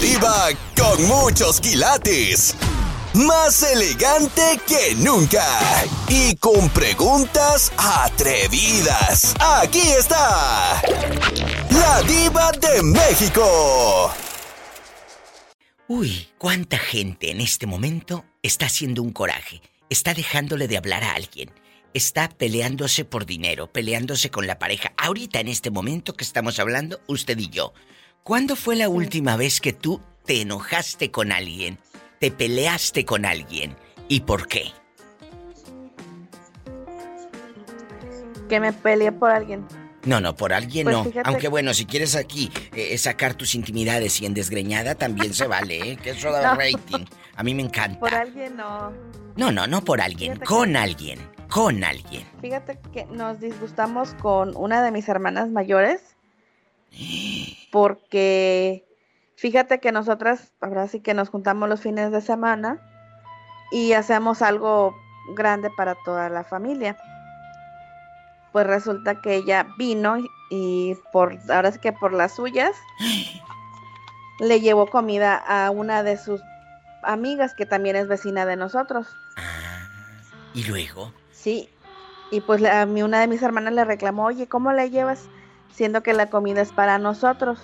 Diva con muchos quilates. Más elegante que nunca. Y con preguntas atrevidas. Aquí está. La diva de México. Uy, cuánta gente en este momento está haciendo un coraje. Está dejándole de hablar a alguien. Está peleándose por dinero, peleándose con la pareja. Ahorita en este momento que estamos hablando, usted y yo. ¿Cuándo fue la última vez que tú te enojaste con alguien? ¿Te peleaste con alguien? ¿Y por qué? Que me peleé por alguien. No, no, por alguien Pues no. fíjate- Aunque bueno, si quieres aquí eh, sacar tus intimidades y en desgreñada también se vale, ¿eh? Que eso da No. rating. A mí me encanta. Por alguien no. No, no, no por alguien, Fíjate con que- alguien, con alguien. Fíjate que nos disgustamos con una de mis hermanas mayores porque fíjate que nosotras ahora sí que nos juntamos los fines de semana y hacemos algo grande para toda la familia. Pues resulta que ella vino y por ahora sí que por las suyas le llevó comida a una de sus amigas que también es vecina de nosotros. Ah, y luego, Sí, y pues a mí una de mis hermanas le reclamó, oye, ¿cómo le llevas siendo que la comida es para nosotros?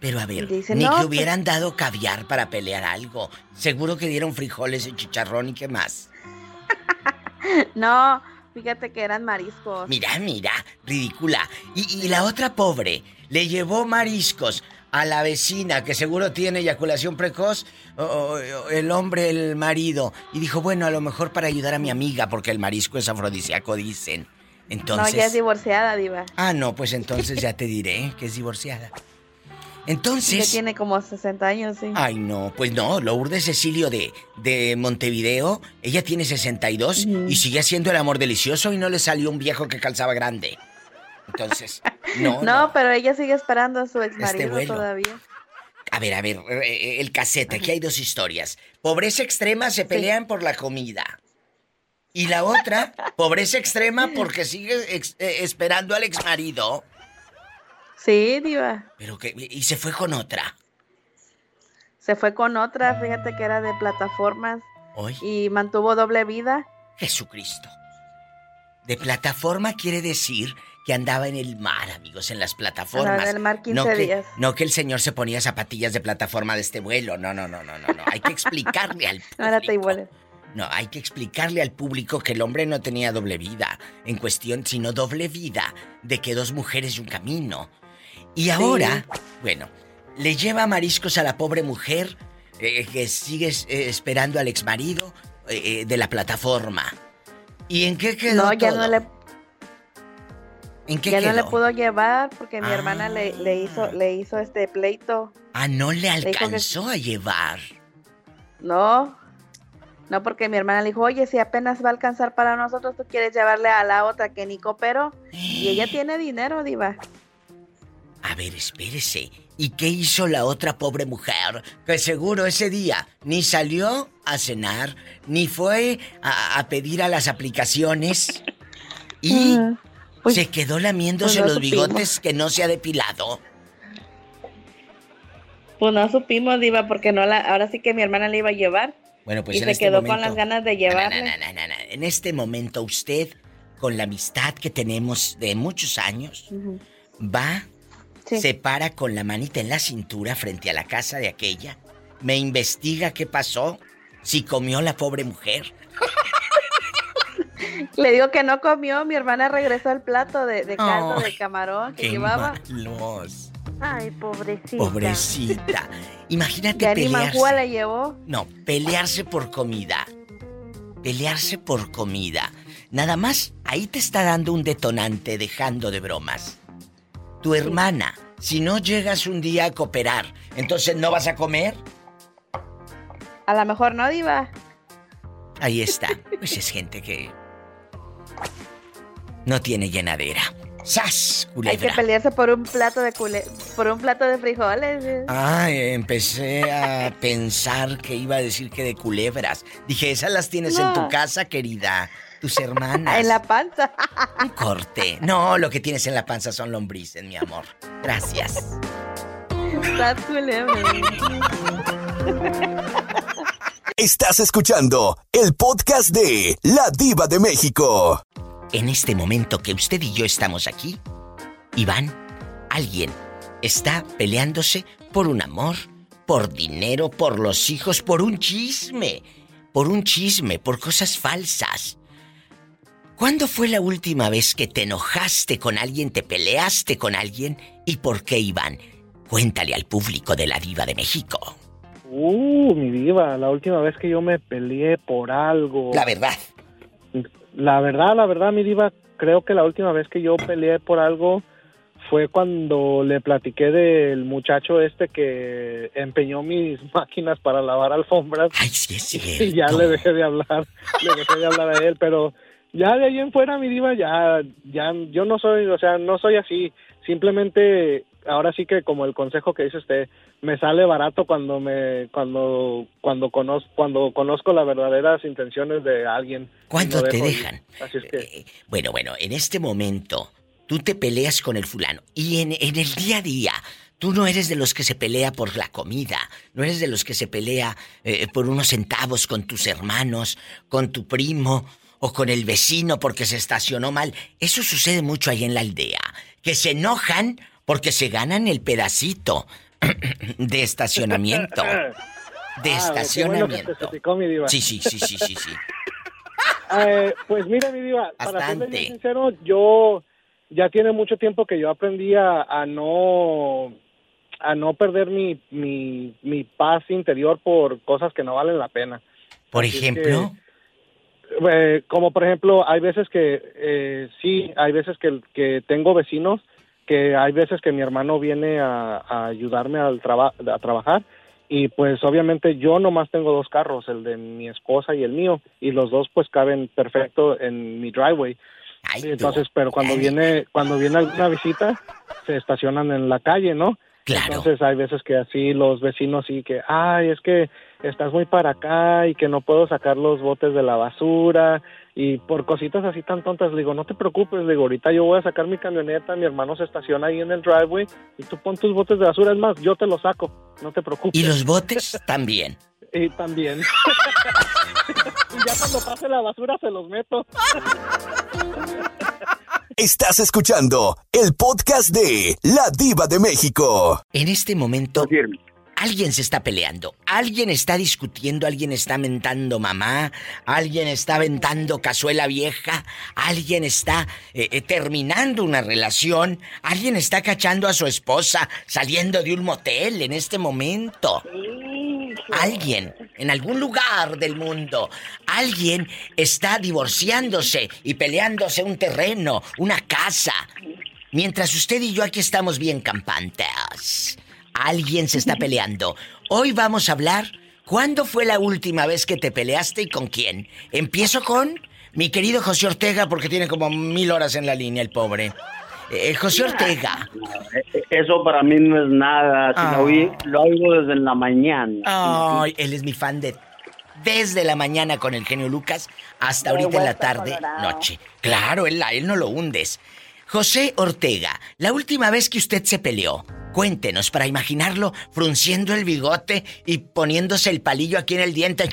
pero a ver, Dice, ni "No, que pues-". hubieran dado caviar para pelear algo. Seguro que dieron frijoles y chicharrón y qué más. No, fíjate que eran mariscos. Mira, mira, ridícula. Y, y la otra pobre le llevó mariscos a la vecina que seguro tiene eyaculación precoz, o- o- o el hombre, el marido, y dijo, bueno, a lo mejor para ayudar a mi amiga, porque el marisco es afrodisíaco, dicen. Entonces... No, ya es divorciada, diva. Ah, no, pues entonces ya te diré que es divorciada. Ya Entonces... tiene como 60 años, sí. Ay, no, pues no, Lourdes Cecilio de, de Montevideo, ella tiene 62 Ujú. y sigue haciendo el amor delicioso y no le salió un viejo que calzaba grande. Entonces, no, no, no. pero ella sigue esperando a su ex marido vuelo. todavía. A ver, a ver, eh, el cassette, aquí hay dos historias. Pobreza extrema se pelean por la comida. Y la otra, pobreza extrema porque sigue ex- eh, esperando al exmarido. Sí, diva. Pero que, y se fue con otra. Se fue con otra, fíjate que era de plataformas Hoy, y mantuvo doble vida. Jesucristo. De plataforma quiere decir que andaba en el mar, amigos, en las plataformas. Andaba en el mar 15 no que, días. No que el señor se ponía zapatillas de plataforma de este vuelo. No, no, no, no, no, no. Hay que explicarle al público. Era igual. No, hay que explicarle al público que el hombre no tenía doble vida en cuestión, sino doble vida de que dos mujeres y un camino. Y ahora, bueno, le lleva mariscos a la pobre mujer eh, que sigue eh, esperando al exmarido eh, eh, de la plataforma. ¿Y en qué quedó No, ya todo? no le ¿En qué ya quedó? no le pudo llevar porque mi Ah. hermana le, le hizo le hizo este pleito. Ah, no le que- alcanzó a llevar. No. No, porque mi hermana le dijo, oye, si apenas va a alcanzar para nosotros, tú quieres llevarle a la otra que ni cooperó. Y ella tiene dinero, diva. A ver, espérese. ¿Y qué hizo la otra pobre mujer? Que seguro ese día ni salió a cenar, ni fue a, a pedir a las aplicaciones. Y Mm, pues- se quedó lamiéndose pues no los supimos. bigotes que no se ha depilado. Pues no supimos, diva, porque no la, ahora sí que mi hermana le iba a llevar. Bueno, pues y en se este quedó momento... con las ganas de no, no. En este momento usted, con la amistad que tenemos de muchos años, va, Sí. se para con la manita en la cintura frente a la casa de aquella, me investiga qué pasó, si comió la pobre mujer. Le digo que no comió, mi hermana regresó el plato de, de caldo de camarón que ¡Qué llevaba. malos! Ay, pobrecita. Pobrecita. Imagínate pelearse. le llevó. No, pelearse por comida. Pelearse por comida. Nada más, ahí te está dando un detonante dejando de bromas. Tu hermana, si no llegas un día a cooperar, entonces no vas a comer. A lo mejor no, diva. Ahí está. Pues es gente que no tiene llenadera. ¡Sas! Hay que Culebra. pelearse por un plato de cule... por un plato de frijoles. eh. Ay, empecé a pensar que iba a decir que de culebras. Dije, esas las tienes en tu casa, querida. Tus hermanas. En la panza. Un corte. No, lo que tienes en la panza son lombrices, mi amor. Gracias. Estás escuchando el podcast de La Diva de México. En este momento que usted y yo estamos aquí, Iván, alguien está peleándose por un amor, por dinero, por los hijos, por un chisme, por un chisme, por cosas falsas. ¿Cuándo fue la última vez que te enojaste con alguien, te peleaste con alguien y por qué, Iván? Cuéntale al público de la diva de México. Uh, mi diva, la última vez que yo me peleé por algo. La verdad. La verdad, la verdad, mi diva, creo que la última vez que yo peleé por algo fue cuando le platiqué del muchacho este que empeñó mis máquinas para lavar alfombras. Ay, sí, sí. Y ya le dejé de hablar, le dejé de hablar a él, pero ya de ahí en fuera, mi diva, ya, ya, yo no soy, o sea, no soy así. Simplemente ahora sí que como el consejo que dice usted, me sale barato cuando me cuando cuando conozco cuando conozco las verdaderas intenciones de alguien. ¿Cuánto te dejan? Así es que... Eh, bueno, bueno, en este momento tú te peleas con el fulano y en, en el día a día Tú no eres de los que se pelea por la comida, no eres de los que se pelea eh, por unos centavos con tus hermanos, con tu primo o con el vecino porque se estacionó mal. Eso sucede mucho ahí en la aldea, que se enojan porque se ganan el pedacito de estacionamiento. De ah, estacionamiento. Sí, sí, sí, sí, sí, sí. Eh, pues mira, mi diva, para ser sincero, yo ya tiene mucho tiempo que yo aprendí a, no a no perder mi, mi, mi, paz interior por cosas que no valen la pena. Por ejemplo. Eh, como por ejemplo, hay veces que eh, sí, hay veces que, que tengo vecinos que hay veces que mi hermano viene a, ayudarme al a trabajar y pues obviamente yo nomás tengo dos carros, el de mi esposa y el mío, y los dos pues caben perfecto en mi driveway. Entonces, pero cuando viene cuando viene alguna visita se estacionan en la calle, ¿no? Entonces hay veces que así los vecinos sí que, ay, es que estás muy para acá y que no puedo sacar los botes de la basura y por cositas así tan tontas le digo, no te preocupes, le digo, ahorita yo voy a sacar mi camioneta, mi hermano se estaciona ahí en el driveway y tú pon tus botes de basura, es más, yo te los saco, no te preocupes. ¿Y los botes también? Y también. y ya cuando pase la basura se los meto. Estás escuchando el podcast de La Diva de México. En este momento, alguien se está peleando, alguien está discutiendo, alguien está mentando mamá, alguien está aventando cazuela vieja, alguien está eh, eh, terminando una relación, alguien está cachando a su esposa saliendo de un motel en este momento. Alguien, en algún lugar del mundo, alguien está divorciándose y peleándose un terreno, una casa. Mientras usted y yo aquí estamos bien campantes. Alguien se está peleando. Hoy vamos a hablar. ¿Cuándo fue la última vez que te peleaste y con quién? Empiezo con mi querido José Ortega porque tiene como mil horas en la línea, el pobre. Eh, José Ortega. Eh, eso para mí no es nada. lo, oigo desde la mañana. Ay, él es mi fan de desde la mañana con el genio Lucas hasta ahorita en la tarde, noche. Claro, él, él no lo hundes. José Ortega, la última vez que usted se peleó, cuéntenos para imaginarlo frunciendo el bigote y poniéndose el palillo aquí en el diente.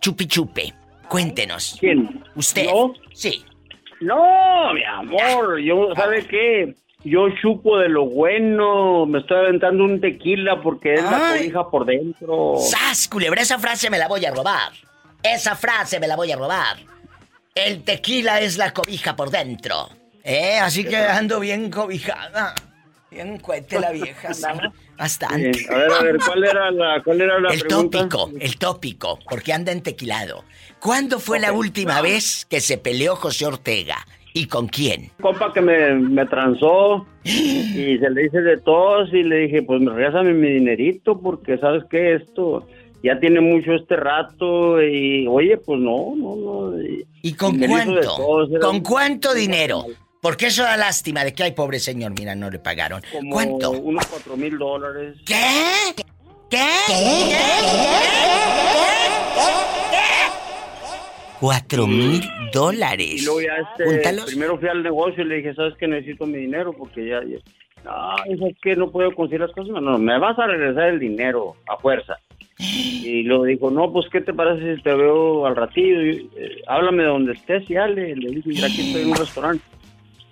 Chupi chupe. Cuéntenos. ¿Quién? ¿Usted? Sí. No, mi amor, yo, ¿sabe qué? Yo chupo de lo bueno, me estoy aventando un tequila porque es la cobija por dentro. ¡Sas, culebra! Esa frase me la voy a robar. Esa frase me la voy a robar. El tequila es la cobija por dentro. ¿Eh? Así que ando bien cobijada. Bien cuete la vieja, sí. Bastante. A ver, a ver, ¿cuál era la, cuál era la el tópico, el tópico, porque anda en tequilado. ¿Cuándo fue la última vez que se peleó José Ortega? ¿Y con quién? Compa que me, me transó y se le hice de todos y le dije, pues me regresame mi dinerito porque sabes que esto ya tiene mucho este rato y oye, pues no, no, no. ¿Y, con cuánto? ¿Con cuánto dinero? Porque eso da lástima de que hay pobre señor, mira, no le pagaron. ¿Cuánto? Unos cuatro mil dólares. ¿Qué? ¿Qué? ¿Qué? Cuatro mil dólares. Y luego ya este, primero fui al negocio y le dije, ¿sabes que necesito mi dinero? Porque ya, no, es que no puedo conseguir las cosas, no, me vas a regresar el dinero a fuerza. Y luego dijo, no, pues, ¿qué te parece si te veo al ratillo? Y, eh, háblame de donde estés y dale. Le dije, mira, aquí estoy en un restaurante.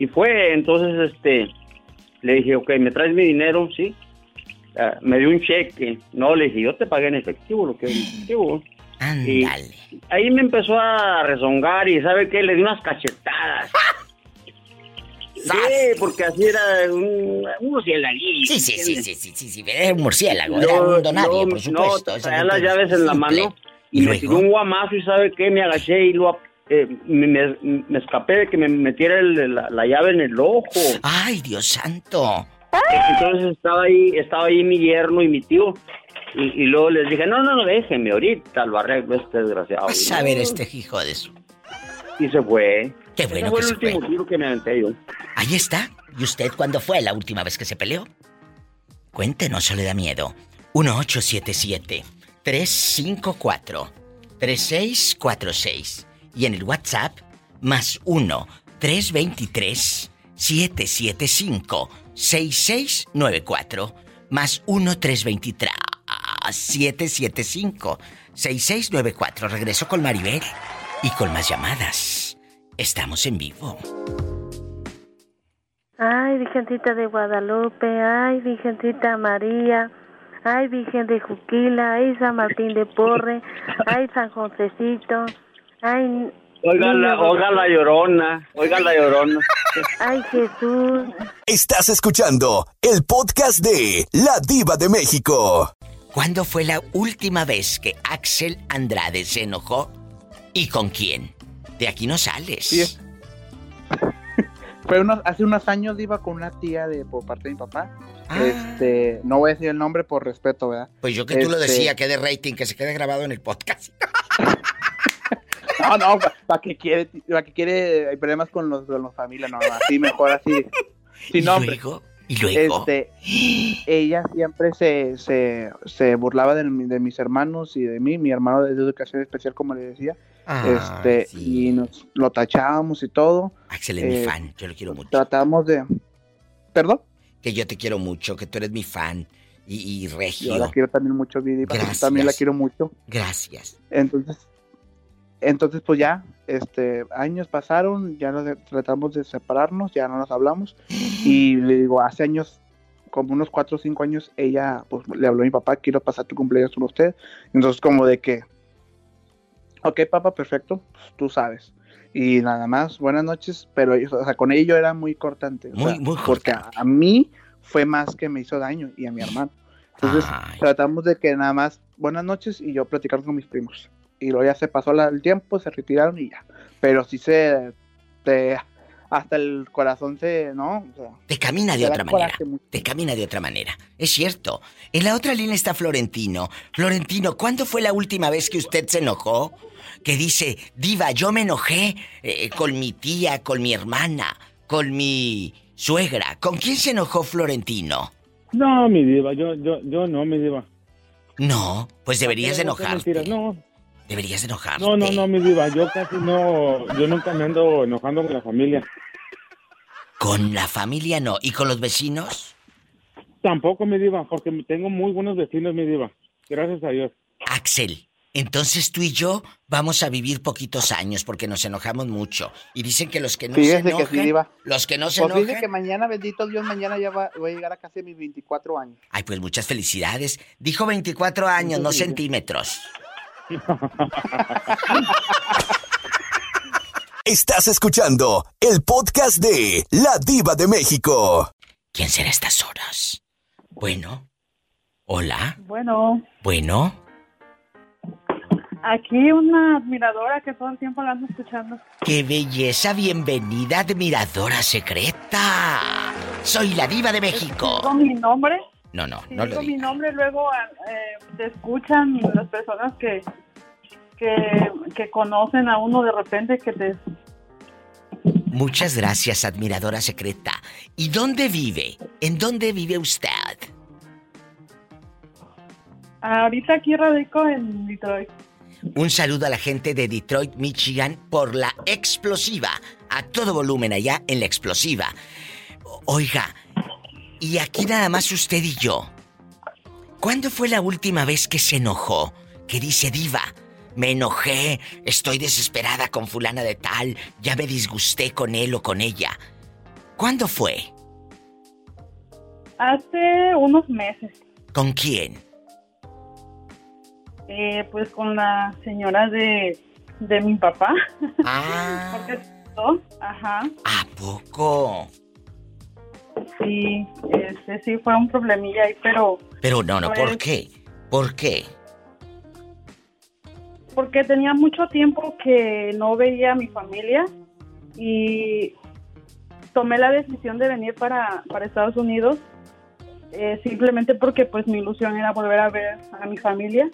Y fue, entonces, este, le dije, ok, ¿me traes mi dinero? Sí. Ah, me dio un cheque. No, le dije, yo te pagué en efectivo, lo que es efectivo. Y ahí me empezó a rezongar y ¿sabe qué? Le di unas cachetadas. Sí, porque así era un, murcielaguillo, Sí, sí, sí, sí, sí, sí, sí, un murciélago, era un donario, por supuesto. No, traía las llaves en la mano ¿Y me tiró un guamazo y ¿sabe qué? Me agaché y lo, eh, me, me- escapé de que me metiera el- la, la llave en el ojo. Ay, Dios santo. Entonces estaba ahí, estaba ahí mi yerno y mi tío. Y, y luego les dije, no, no, no, déjenme, ahorita lo arreglo este desgraciado. Vas a ver este hijo de su. Y se fue. Qué bueno Ese fue que el se último fue. tiro que me aventé yo. Ahí está. ¿Y usted cuándo fue la última vez que se peleó? Cuéntenos, se le da miedo. 1877-354-3646. Y en el WhatsApp, más 1-323-775-6694. Más 1-323-775-6694. Regreso con Maribel y con más llamadas. Estamos en vivo. Ay, Virgencita de Guadalupe, ay, Virgencita María, ay, Virgen de Juquila, ay, San Martín de Porre, ay, San Josecito, ay, Oiga la, oiga la llorona, oiga la llorona. ay, Jesús. Estás escuchando el podcast de La Diva de México. ¿Cuándo fue la última vez que Axel Andrade se enojó? ¿Y con quién? De aquí no sales. Sí. Fue unos, hace unos años iba con una tía de por parte de mi papá. Ah. Este, no voy a decir el nombre por respeto, ¿verdad? Pues yo que tú lo Este- decía, que de rating, que se quede grabado en el podcast. No, no, para que quiere, para que quiere, hay problemas con los, con los familias, no, no, así mejor así, y sin nombre. luego, y luego. Este, ella siempre se, se, se burlaba de, de mis hermanos y de mí, mi hermano de educación especial, como le decía, Ah, este, sí. y nos lo tachábamos y todo, Axel es mi eh, fan, yo lo quiero mucho. tratábamos de, ¿perdón? Que yo te quiero mucho, que tú eres mi fan. Y, y Yo regio. la quiero también mucho, Vidi, también la quiero mucho. Gracias. Entonces, entonces pues ya, este, años pasaron, ya nos tratamos de separarnos, ya no nos hablamos. Y le digo, hace años, como unos cuatro o cinco años, ella pues le habló a mi papá, quiero pasar tu cumpleaños con usted. Entonces como de que, ok papá, perfecto, pues, tú sabes. Y nada más, buenas noches, pero o sea, con ella yo era muy cortante. o Muy, sea, muy Porque a mí fue más que me hizo daño y a mi hermano. Entonces Ay. tratamos de que nada más buenas noches y yo platicar con mis primos. Y luego ya se pasó el tiempo, se retiraron y ya. Pero sí se... te- hasta el corazón se... ¿no? O sea, Te camina de te otra manera. Te camina de otra manera. Es cierto. En la otra línea está Florentino. Florentino, ¿cuándo fue la última vez que usted se enojó? Que dice, Diva, yo me enojé eh, con mi tía, con mi hermana, con mi suegra. ¿Con quién se enojó Florentino? No, mi diva, yo, yo, yo no, mi diva. No, pues deberías de No, enojarte. No, Deberías de enojarte. no, no, no, mi diva, yo casi no, yo nunca me ando enojando con la familia. Con la familia no. ¿Y con los vecinos? Tampoco, mi diva, porque tengo muy buenos vecinos, mi diva. Gracias a Dios. Axel, entonces tú y yo vamos a vivir poquitos años porque nos enojamos mucho. Y dicen que los que no se que enojan, sí, Diva. los que no se Pues enojan... dice que mañana, bendito Dios, mañana ya va- voy a llegar a casi mis 24 años. Ay, pues muchas felicidades. Dijo 24 años, no centímetros. Estás escuchando el podcast de La Diva de México. ¿Quién será a estas horas? Bueno. Hola. Bueno, Bueno. aquí una admiradora que todo el tiempo la ando escuchando. ¡Qué belleza! Bienvenida, admiradora secreta. Soy la diva de México. mi nombre, No, no, si no lo digo mi digas. nombre, luego eh, te escuchan las personas que, que, que conocen a uno de repente que te... Muchas gracias, admiradora secreta. ¿Y dónde vive? ¿En dónde vive usted? Ahorita aquí radico en Detroit. Un saludo a la gente de Detroit, Michigan, por la explosiva. A todo volumen allá en la explosiva. Oiga, Y aquí nada más usted y yo. ¿Cuándo fue la última vez que se enojó? Que dice diva, me enojé, estoy desesperada con fulana de tal, ya me disgusté con él o con ella. ¿Cuándo fue? Hace unos meses, ¿Con quién? eh, pues con la señora de, de mi papá. Ah, Porque no, ajá, ¿a poco? Sí, este, sí fue un problemilla ahí, pero Pero no, no, ¿por Pues- qué? ¿Por qué? porque tenía mucho tiempo que no veía a mi familia y tomé la decisión de venir para, para Estados Unidos eh, simplemente porque pues mi ilusión era volver a ver a mi familia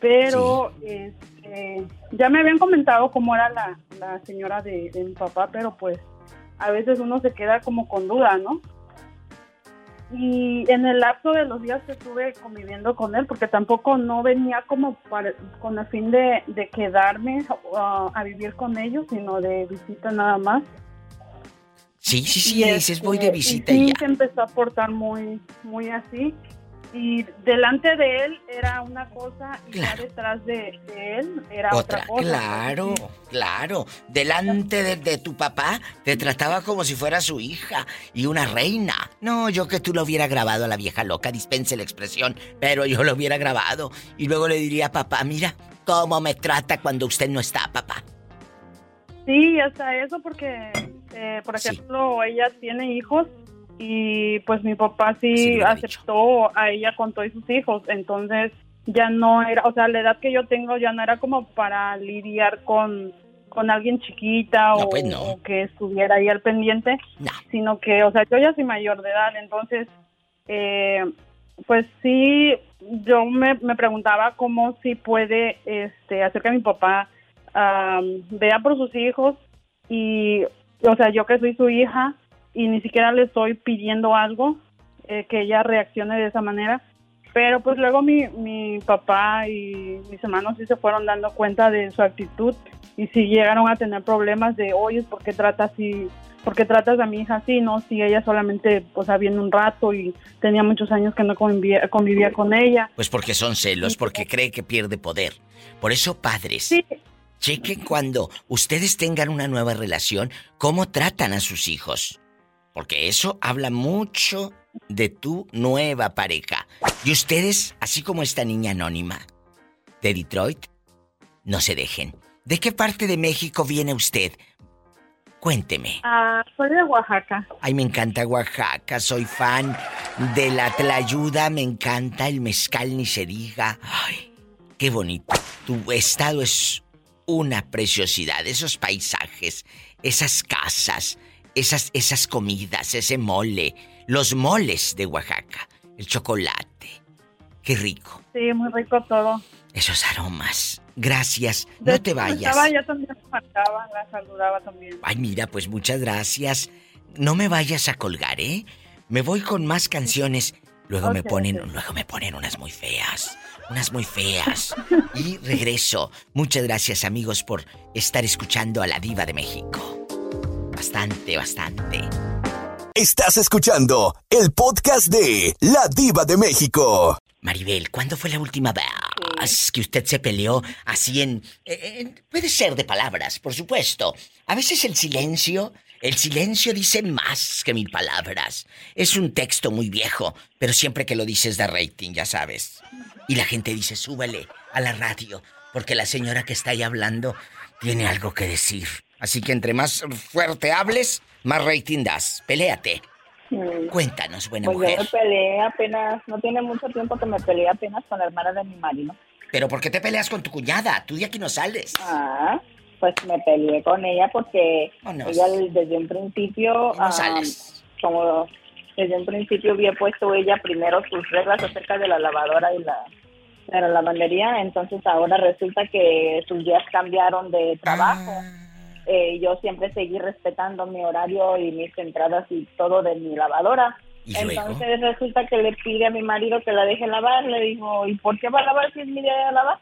pero este, ya me habían comentado cómo era la, la señora de, de mi papá pero pues a veces uno se queda como con duda ¿no? Y en el lapso de los días que estuve conviviendo con él, porque tampoco no venía como para- con el fin de, de quedarme uh, a vivir con ellos, sino de visita nada más. Sí, sí, sí, Y, dices voy de este, visita y y sí ya. se empezó a portar muy, muy así. Y delante de él era una cosa y ya Claro. detrás de, de él era otra, Otra, cosa. claro, claro. Delante de, de tu papá te trataba como si fuera su hija y una reina. No, yo que tú lo hubiera grabado a la vieja loca, dispense la expresión, pero yo lo hubiera grabado y luego le diría a papá, mira cómo me trata cuando usted no está, papá. Sí, hasta eso porque, eh, por Sí. ejemplo, ella tiene hijos y pues mi papá Sí, aceptó a ella con todos sus hijos, entonces ya no era, o sea, la edad que yo tengo ya no era como para lidiar con, con alguien chiquita No, o, pues no. o que estuviera ahí al pendiente, No. sino que, o sea, yo ya soy mayor de edad, entonces, eh, pues sí, yo me, me preguntaba cómo sí puede este, hacer que mi papá vea por sus hijos y, o sea, yo que soy su hija y ni siquiera le estoy pidiendo algo, eh, que ella reaccione de esa manera. Pero pues luego mi, mi papá y mis hermanos sí se fueron dando cuenta de su actitud y sí llegaron a tener problemas de, oye, ¿por qué tratas así? ¿Por qué tratas a mi hija así? No, si ella solamente pues viene un rato y tenía muchos años que no convivía, convivía con ella. Pues porque son celos, porque cree que pierde poder. Por eso, padres, Sí, chequen cuando ustedes tengan una nueva relación, cómo tratan a sus hijos. Porque eso habla mucho de tu nueva pareja. Y ustedes, así como esta niña anónima de Detroit, no se dejen. ¿De qué parte de México viene usted? Cuénteme. ah, soy de Oaxaca. Ay, me encanta Oaxaca, soy fan de la tlayuda, me encanta el mezcal, ni se diga. Ay, qué bonito. Tu estado es una preciosidad, esos paisajes, esas casas, esas, esas comidas, ese mole, los moles de Oaxaca, el chocolate. Qué rico. Sí, muy rico todo. Esos aromas. Gracias. De No te vayas. Estaba, yo también me marcaba, la saludaba también. Ay, mira, pues muchas gracias. No me vayas a colgar, ¿eh? Me voy con más canciones. Luego me ponen, luego me ponen unas muy feas. Unas muy feas. Y regreso. Muchas gracias, amigos, por estar escuchando a la Diva de México. Bastante, bastante. Estás escuchando el podcast de La Diva de México. Maribel, ¿cuándo fue la última vez que usted se peleó así en, en- Puede ser de palabras, por supuesto. A veces el silencio, el silencio dice más que mil palabras. Es un texto muy viejo, pero siempre que lo dices da rating, ya sabes. Y la gente dice, súbele a la radio, porque la señora que está ahí hablando tiene algo que decir. Así que entre más fuerte hables, más rating das. Peléate. Mm. Cuéntanos, buena Pues yo mujer. me peleé apenas, no tiene mucho tiempo que me peleé apenas con la hermana de mi marido. Pero ¿por qué te peleas con tu cuñada? Tú de aquí no sales. Ah, pues me peleé con ella porque Oh, no. ella desde un principio, No ah, sales. como desde un principio había puesto ella primero sus reglas acerca de la lavadora y la, de la lavandería, entonces ahora resulta que sus días cambiaron de trabajo. Ah. Eh, yo siempre seguí respetando mi horario y mis entradas y todo de mi lavadora. Entonces resulta que le pide a mi marido que la deje lavar. Le dijo, ¿y por qué va a lavar si es mi día de lavar?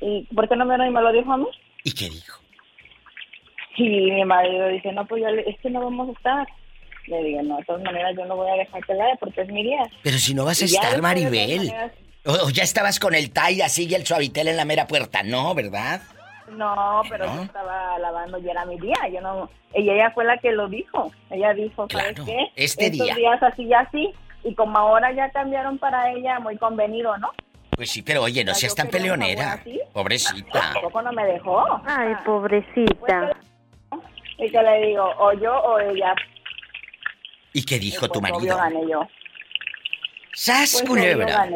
¿Y por qué no me, y me lo dijo a mí? ¿Y qué dijo? Y mi marido dice, no, pues ya le- es que no vamos a estar. Le digo, no, de todas maneras yo no voy a dejar que la dé porque es mi día. Pero si no vas a Y estar, Maribel. O, o ya estabas con el tay así y el suavitel en la mera puerta. No, ¿verdad? No, pero ¿No? yo estaba lavando y era mi día. Yo no, y ella fue la que lo dijo. Ella dijo, ¿sabes Claro, qué? este Estos día. días así y así. Y como ahora ya cambiaron para ella, muy convenido, ¿no? Pues sí, pero oye, no seas tan peleonera. Pobrecita. Tampoco no me dejó. Ay, pobrecita. Y que le digo, o yo o ella. ¿Y qué dijo tu Pues, marido? gané yo. ¡Sas, Pues, culebra!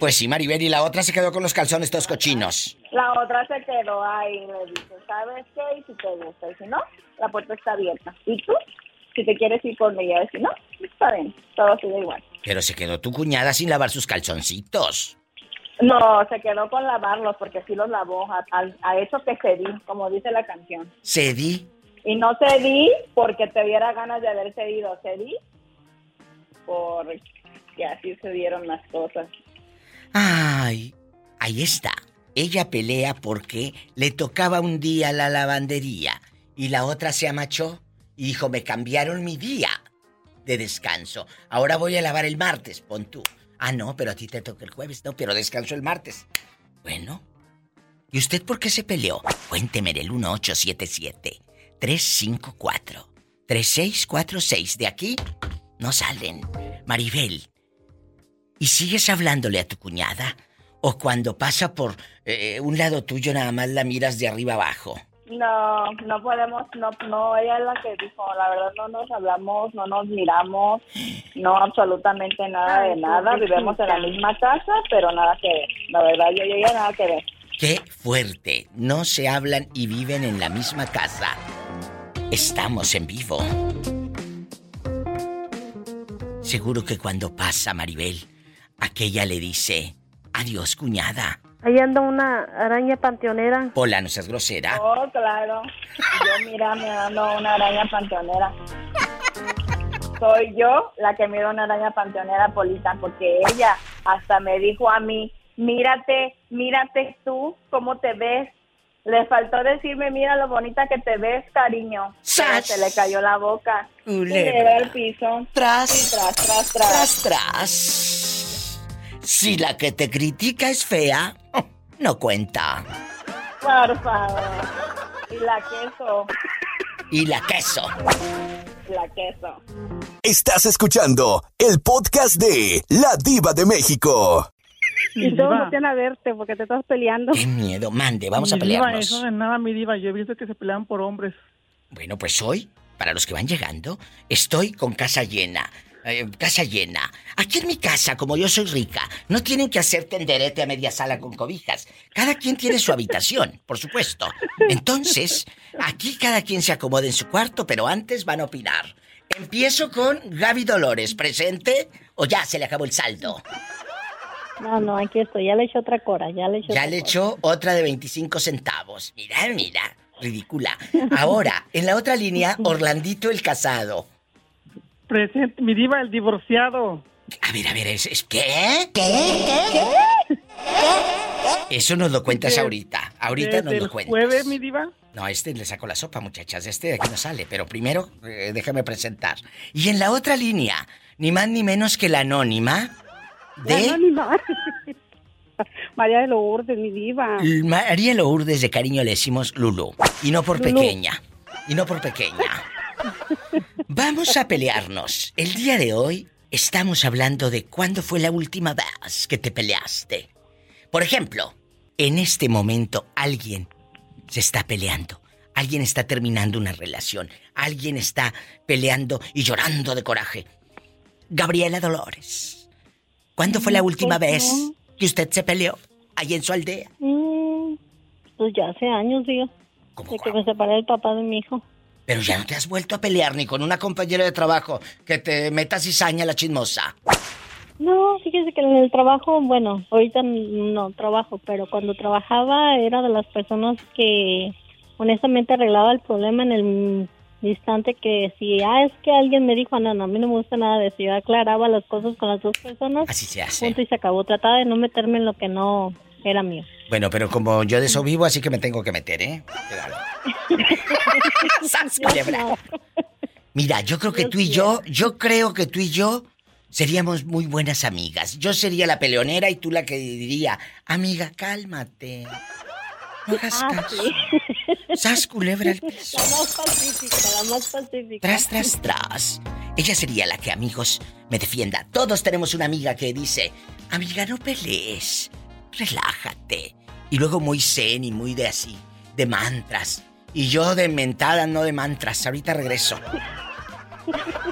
Pues sí, Maribel, y la otra se quedó con los calzones todos cochinos. La otra se quedó ahí le dice, ¿sabes qué? Y si te gusta, y si no, la puerta está abierta. ¿Y tú? Si te quieres ir con ella, y si no, está bien, todo sigue igual. Pero se quedó tu cuñada sin lavar sus calzoncitos. No, se quedó con lavarlos porque sí los lavó a, a- a eso que cedí, como dice la canción. Cedí. Y no cedí porque te diera ganas de haber cedido, cedí porque así se dieron las cosas. Ay, ahí está. Ella pelea porque le tocaba un día la lavandería y la otra se amachó y dijo, me cambiaron mi día de descanso. Ahora voy a lavar el martes, pon tú. Ah, no, pero a ti te toca el jueves, no, pero descanso el martes. Bueno. ¿Y usted por qué se peleó? Cuénteme en el 1877-354-3646. De aquí no salen. Maribel, ¿y sigues hablándole a tu cuñada? ¿O cuando pasa por eh, un lado tuyo nada más la miras de arriba abajo? No, no podemos, no, no, ella es la que dijo, la verdad no nos hablamos, no nos miramos, no absolutamente nada de nada, vivimos en la misma casa, pero nada que ver, la verdad yo y ella nada que ver. ¡Qué fuerte! No se hablan y viven en la misma casa. Estamos en vivo. Seguro que cuando pasa Maribel, aquella le dice, adiós cuñada. Ahí anda una araña panteonera. Pola, no seas grosera. Oh, claro, yo mira, me dando una araña panteonera. Soy yo la que mira una araña panteonera, Polita, porque ella hasta me dijo a mí, mírate, mírate tú, cómo te ves. Le faltó decirme, mira lo bonita que te ves, cariño. ¡Sas! se le cayó la boca. Y Culebra. le da el piso. Tras. Y tras, tras, tras. Tras, tras. Si la que te critica es fea, no cuenta. Por favor. Y la queso, Y la queso. la queso. Estás escuchando el podcast de La Diva de México. Y todos voltean a verte porque te estás peleando. Qué miedo. Mande, vamos a Mi diva, pelearnos. eso no es nada, mi diva. Yo he visto que se pelean por hombres. Bueno, pues hoy, para los que van llegando, estoy con casa llena. Eh, casa llena. Aquí en mi casa, como yo soy rica, no tienen que hacer tenderete a media sala con cobijas. Cada quien tiene su habitación, por supuesto. Entonces, aquí cada quien se acomoda en su cuarto, pero antes van a opinar. Empiezo con Gaby Dolores, ¿presente? ¿O ya se le acabó el saldo? No, no, aquí estoy. Ya le eché otra cora, ya le eché Ya otra le echó otra de 25 centavos. Mira, mira, ridícula. Ahora, en la otra línea, Orlandito el casado. Presente, mi diva, el divorciado. A ver, a ver, ¿es, es- qué? ¿Qué? Eso nos lo cuentas ahorita. Ahorita nos lo el cuentas. jueves, mi diva. No, este le saco la sopa, muchachas. Este de aquí no sale. Pero primero, eh, déjame presentar. Y en la otra línea, ni más ni menos que la anónima La de anónima. María de Lourdes, mi diva. María Lourdes. De cariño le decimos Lulu. Y no por Lulú. pequeña. Y no por pequeña. Vamos a pelearnos. El día de hoy estamos hablando de cuándo fue la última vez que te peleaste. Por ejemplo, en este momento alguien se está peleando. Alguien está terminando una relación. Alguien está peleando y llorando de coraje. Gabriela Dolores, ¿cuándo fue la última Pues vez que usted se peleó ahí en su aldea? Mm, pues ya hace años, digo. De que me separé del papá de mi hijo. Pero ya no te has vuelto a pelear ni con una compañera de trabajo que te meta cizaña la chismosa. No, fíjese que en el trabajo, bueno, ahorita no trabajo, pero cuando trabajaba era de las personas que honestamente arreglaba el problema en el instante que si, ah, es que alguien me dijo, no, no, a mí no me gusta nada de eso, yo aclaraba las cosas con las dos personas. Así se hace. Punto y se acabó. Trataba de no meterme en lo que no era mío. Bueno, pero como yo de eso vivo, así que me tengo que meter, ¿eh? ¡Sas, culebra! Mira, yo creo que Dios tú y yo, yo creo que tú y yo seríamos muy buenas amigas. Yo sería la peleonera y tú la que diría, amiga, cálmate. No hagas Ah, caso. sí. Sas culebra al piso. La más pacífica, la más pacífica. Tras, tras, tras. Ella sería la que, amigos, me defienda. Todos tenemos una amiga que dice, amiga, no pelees, relájate. Y luego muy zen y muy de así, de mantras. Y yo de mentada, no de mantras. Ahorita regreso.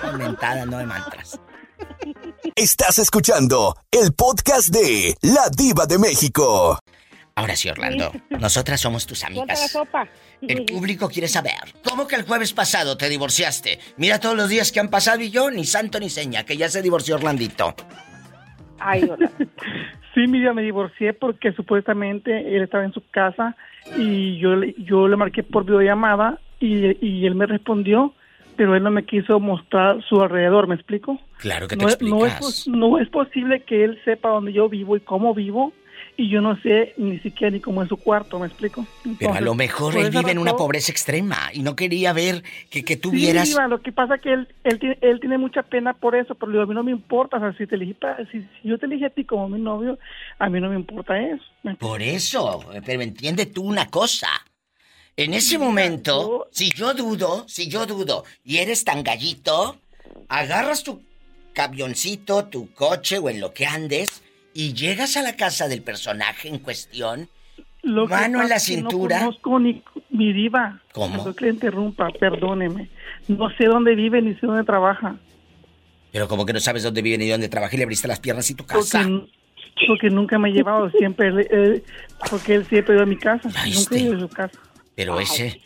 De mentada, no de mantras. Estás escuchando el podcast de La Diva de México. Ahora sí, Orlando, nosotras somos tus la amigas. sopa. El público quiere saber, ¿cómo que el jueves pasado te divorciaste? Mira todos los días que han pasado y yo, ni santo ni seña, que ya se divorció Orlandito. Ay, hola. Sí, mira, me divorcié porque supuestamente él estaba en su casa y yo, le- yo le marqué por videollamada y, y él me respondió, pero él no me quiso mostrar su alrededor, ¿me explico? Claro que te No, es- no, es, no es posible que él sepa dónde yo vivo y cómo vivo y yo no sé ni siquiera ni cómo es su cuarto, ¿me explico? Pero a Entonces, lo mejor él vive en una razón- pobreza extrema y no quería ver que, que Sí, tuvieras... Diva, lo que pasa es que él, él, tiene, él tiene mucha pena por eso, pero a mí no me importa, o sea, si, te elegí si, si yo te elegí a ti como mi novio, a mí no me importa eso. ¿me Por eso, pero entiende tú una cosa. En ese momento, si yo dudo, si yo dudo, y eres tan gallito, agarras tu camioncito, tu coche o en lo que andes, y llegas a la casa del personaje en cuestión, Lo que mano en la cintura. No conozco ni mi diva. ¿Cómo? Perdón que le interrumpa, perdóneme. No sé dónde vive ni sé dónde trabaja. Pero como que no sabes dónde vive ni dónde trabaja y le abriste las piernas y tu casa. Porque, porque nunca me ha llevado, siempre, él- porque él siempre iba a mi casa. Nunca he ido a su casa. Pero ese,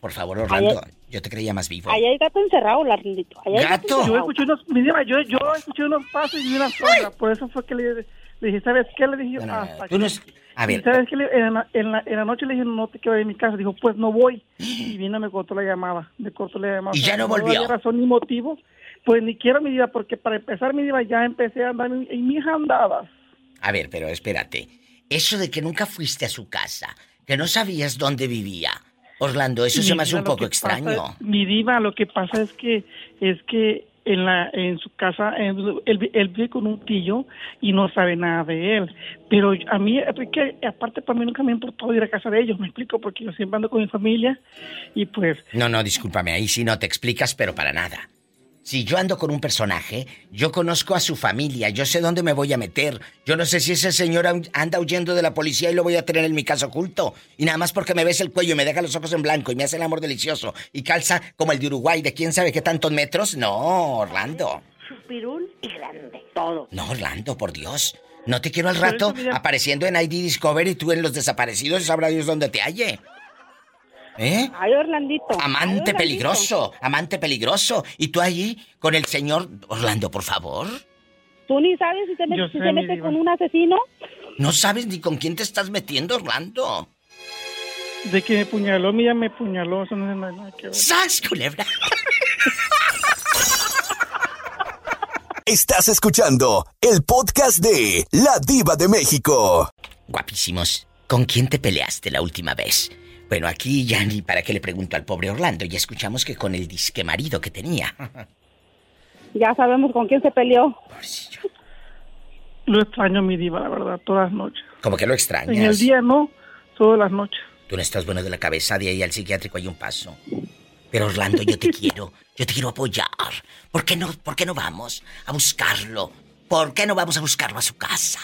por favor, Orlando, yo te creía más vivo. Ahí hay gato encerrado, Larlito. Hay ¿Gato? Yo encerrado. escuché unos, mi diva, yo, yo escuché unos pasos y una sombra, por eso fue que le, le dije, ¿sabes qué? Le dije, No, no, no, hasta tú no aquí. es- A ver, ¿Sabes qué? Le- En la, en, la, en la noche le dije, no te quiero ir a mi casa. Dijo, pues no voy. Y vino, me cortó la llamada. Me cortó la llamada. Y ya no volvió. había razón ni motivo. Pues ni quiero mi vida, porque para empezar mi vida ya empecé a andar en, en mis andadas. a ver, pero espérate. Eso de que nunca fuiste a su casa, que no sabías dónde vivía. Orlando, eso se me hace un poco extraño. pasa- mi diva, lo que pasa es que es que en la en su casa él, él, él vive con un tío y no sabe nada de él. Pero a mí, que aparte para mí nunca me ha importado ir a casa de ellos, me explico, porque yo siempre ando con mi familia y pues No, no, discúlpame, ahí sí no te explicas, pero para nada. Si yo ando con un personaje, yo conozco a su familia, yo sé dónde me voy a meter. Yo no sé si ese señor an- anda huyendo de la policía y lo voy a tener en mi casa oculto. Y nada más porque me ves el cuello y me deja los ojos en blanco y me hace el amor delicioso y calza como el de Uruguay de quién sabe qué tantos metros. No, Orlando. Chupirul y grande. Todo. No, Orlando, por Dios. No te quiero al rato apareciendo en ID Discovery y tú en los desaparecidos y sabrá Dios dónde te halle. ¿Eh? Ay, Orlandito. Ay, Amante Orlandito. peligroso, amante peligroso. Y tú allí con el señor Orlando, por favor. Tú ni sabes si, te met- Yo si sé, se mi mete diva. con un asesino. No sabes ni con quién te estás metiendo, Orlando. de que me puñaló, mira, me puñaló, eso no tiene nada que ver. ¡Sas, culebra! Estás escuchando el podcast de La Diva de México. Guapísimos. ¿Con quién te peleaste la última vez? Bueno, aquí ya ni para qué le pregunto al pobre Orlando. Ya escuchamos que con el disque marido que tenía. Ya sabemos con quién se peleó. Lo extraño mi diva, la verdad, todas las noches. Como que lo extrañas. En el día no, todas las noches. Tú no estás bueno de la cabeza, de ahí al psiquiátrico hay un paso. Pero Orlando, yo te quiero, yo te quiero apoyar. ¿Por qué no, por qué no vamos a buscarlo? ¿Por qué no vamos a buscarlo a su casa?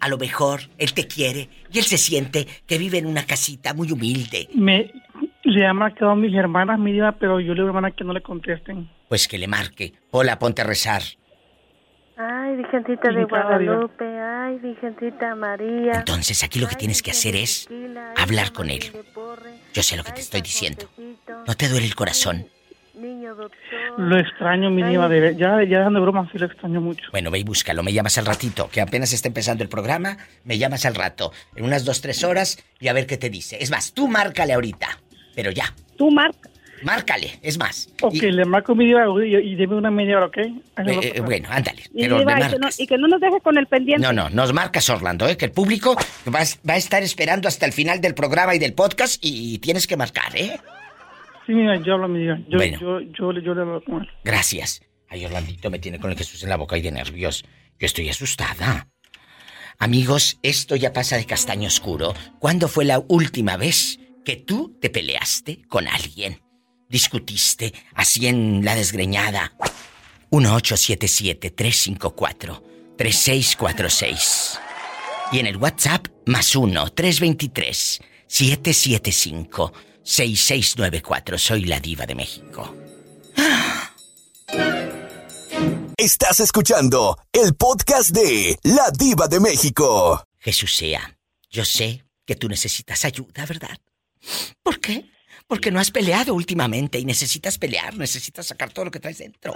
A lo mejor él te quiere y él se siente que vive en una casita muy humilde. Me le han marcado mis hermanas, mi diva, pero yo le digo a mi hermana que no le contesten. Pues que le marque. Hola, ponte a rezar. Ay, Virgencita de. Guadalupe, ay, Virgencita María. Entonces aquí lo que tienes que hacer es hablar con él. Yo sé lo que te estoy diciendo. ¿No te duele el corazón? Lo extraño, mi diva, de ya, ya de broma, sí lo extraño mucho. Bueno, ve y búscalo, me llamas al ratito, que apenas está empezando el programa, me llamas al rato, en unas dos, tres horas, y a ver qué te dice. Es más, tú márcale ahorita, pero ya. Tú marca. Márcale, es más. Ok, Y- le marco mi diva y, y deme una media hora, ¿ok? Eh, eh, bueno, ándale, Y, pero Diva, me y que no, marcas. y que no nos deje con el pendiente. No, no, nos marcas Orlando, ¿eh? Que el público va, a- va a estar esperando hasta el final del programa y del podcast y, y tienes que marcar, ¿eh? Sí, mira, yo hablo, mi diva. Yo, Bueno. yo, yo, le- yo le hablo con él. Gracias. Ay, Orlandito me tiene con el Jesús en la boca y de nervios. Yo estoy asustada. Amigos, esto ya pasa de castaño oscuro. ¿Cuándo fue la última vez que tú te peleaste con alguien? ¿Discutiste así en la desgreñada? 1877-354-3646. Y en el WhatsApp, más 1-323-775-6694. Soy la diva de México. Estás escuchando el podcast de La Diva de México. Jesús sea, yo sé que tú necesitas ayuda, ¿verdad? ¿Por qué? Porque no has peleado últimamente y necesitas pelear, necesitas sacar todo lo que traes dentro.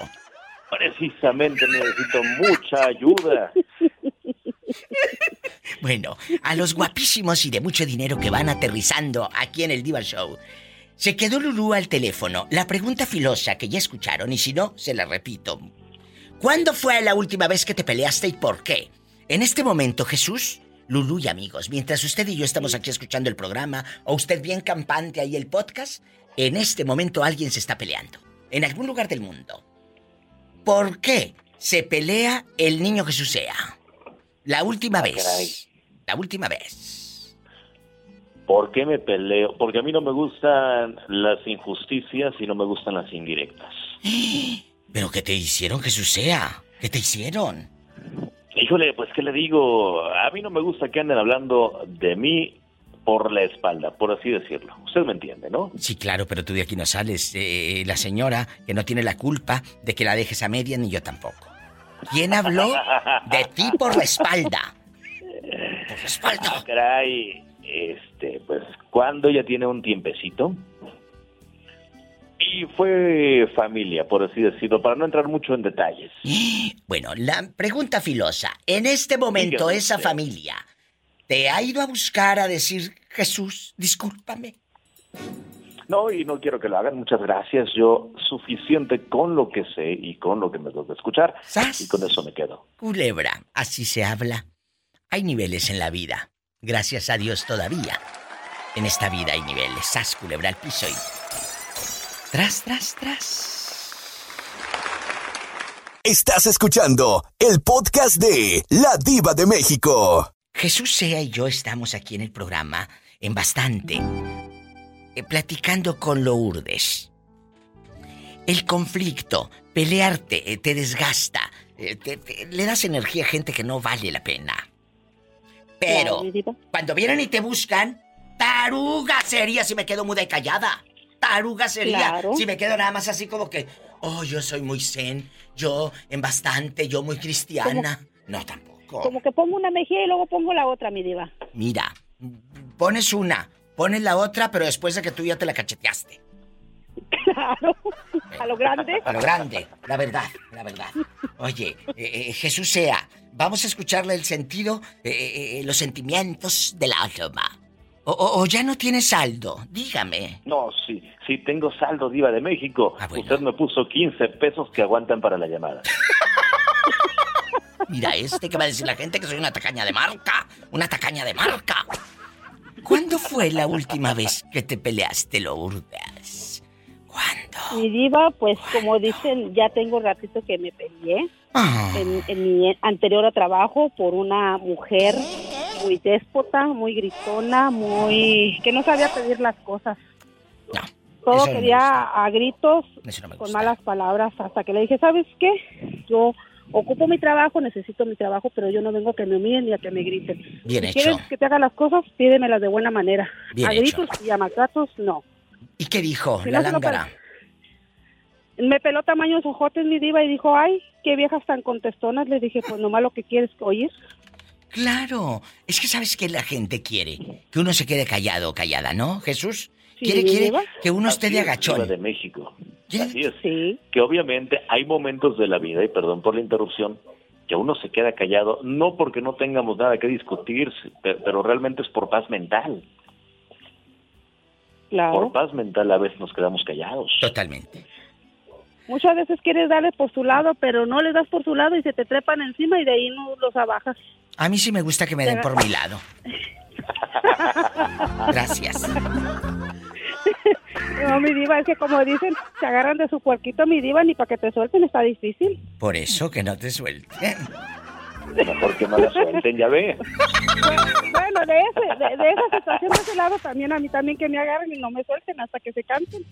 Precisamente necesito mucha ayuda. Bueno, a los guapísimos y de mucho dinero que van aterrizando aquí en el Diva Show. Se quedó Lulú al teléfono. La pregunta filosa que ya escucharon, y si no, se la repito. ¿Cuándo fue la última vez que te peleaste y por qué? En este momento, Jesús, Lulú y amigos, mientras usted y yo estamos aquí escuchando el programa, o usted bien campante ahí el podcast, en este momento alguien se está peleando. En algún lugar del mundo. ¿Por qué se pelea el niño Jesús sea? La última vez. La última vez. ¿Por qué me peleo? Porque a mí no me gustan las injusticias y no me gustan las indirectas. ¿Pero qué te hicieron, Jesús sea? ¿Qué te hicieron? Híjole, pues qué le digo, a mí no me gusta que anden hablando de mí por la espalda, por así decirlo. Usted me entiende, ¿no? Sí, claro, pero tú de aquí no sales. Eh, la señora que no tiene la culpa de que la dejes a media ni yo tampoco. ¿Quién habló de ti por la espalda? Por la espalda. Ah, caray, este, pues cuando ya tiene un tiempecito. Y fue familia, por así decirlo, para no entrar mucho en detalles. Bueno, la pregunta filosa. En este momento, Dígame esa usted. familia te ha ido a buscar a decir, Jesús, discúlpame. No, y no quiero que lo hagan, muchas gracias. Yo suficiente con lo que sé y con lo que me toca escuchar. Y con eso me quedo. Culebra, así se habla. Hay niveles en la vida. Gracias a Dios todavía. En esta vida hay niveles. Sas, culebra al piso y... Tras, tras, tras. Estás escuchando el podcast de La Diva de México. Jesús Sea y yo estamos aquí en el programa en bastante, eh, platicando con Lourdes. El conflicto, pelearte, eh, te desgasta, eh, te- te- le das energía a gente que no vale la pena. Pero, cuando vienen y te buscan, taruga sería si me quedo muda y callada. Taruga sería Claro. si me quedo nada más así como que, oh, yo soy muy zen, yo en bastante, yo muy cristiana. No, tampoco. Como que pongo una mejilla y luego pongo la otra, mi diva. Mira, pones una, pones la otra, pero después de que tú ya te la cacheteaste. Claro. A lo grande. A lo grande, la verdad, la verdad. Oye, eh, eh, Jesús sea, vamos a escucharle el sentido, eh, eh, los sentimientos del alma. O, o- o ya no tienes saldo, dígame. No, sí, sí tengo saldo diva de México. Usted me puso 15 pesos que aguantan para la llamada. Mira, este que va a decir la gente que soy una tacaña de marca, una tacaña de marca. ¿Cuándo fue la última vez que te peleaste, Lourdes? Mi diva, pues como dicen, ya tengo ratito que me peleé Ah. en, en mi anterior trabajo por una mujer muy déspota, muy gritona, muy... que no sabía pedir las cosas. Todo no quería a gritos, no con malas palabras, hasta que le dije, ¿sabes qué? Yo ocupo mi trabajo, necesito mi trabajo, pero yo no vengo a que me humillen ni a que me griten. Bien si hecho. quieres que te haga las cosas, pídemelas de buena manera. Bien a hecho. gritos y a maltratos, no. ¿Y qué dijo Si la no lángara? Me peló tamaños ojotes mi diva y dijo, ay, qué viejas tan contestonas. Le dije, pues nomás lo que quieres oír. Claro, es que sabes que la gente quiere que uno se quede callado o callada, ¿no, Jesús? Sí, Quiere, quiere que uno esté de agachón. De México. Así es. Que obviamente hay momentos de la vida, y perdón por la interrupción, que uno se queda callado, no porque no tengamos nada que discutir, pe- pero realmente es por paz mental. Claro. Por paz mental a veces nos quedamos callados. Totalmente. Muchas veces quieres darle por su lado, pero no le das por su lado y se te trepan encima y de ahí no los abajas. A mí sí me gusta que me den por mi lado. Gracias. No, mi diva, es que como dicen, se agarran de su puerquito, mi diva, ni para que te suelten está difícil. Por eso que no te suelten. Mejor que no la suelten, ya ve. Bueno, de, ese, de, de esa situación de ese lado también, a mí también que me agarren y no me suelten hasta que se cansen.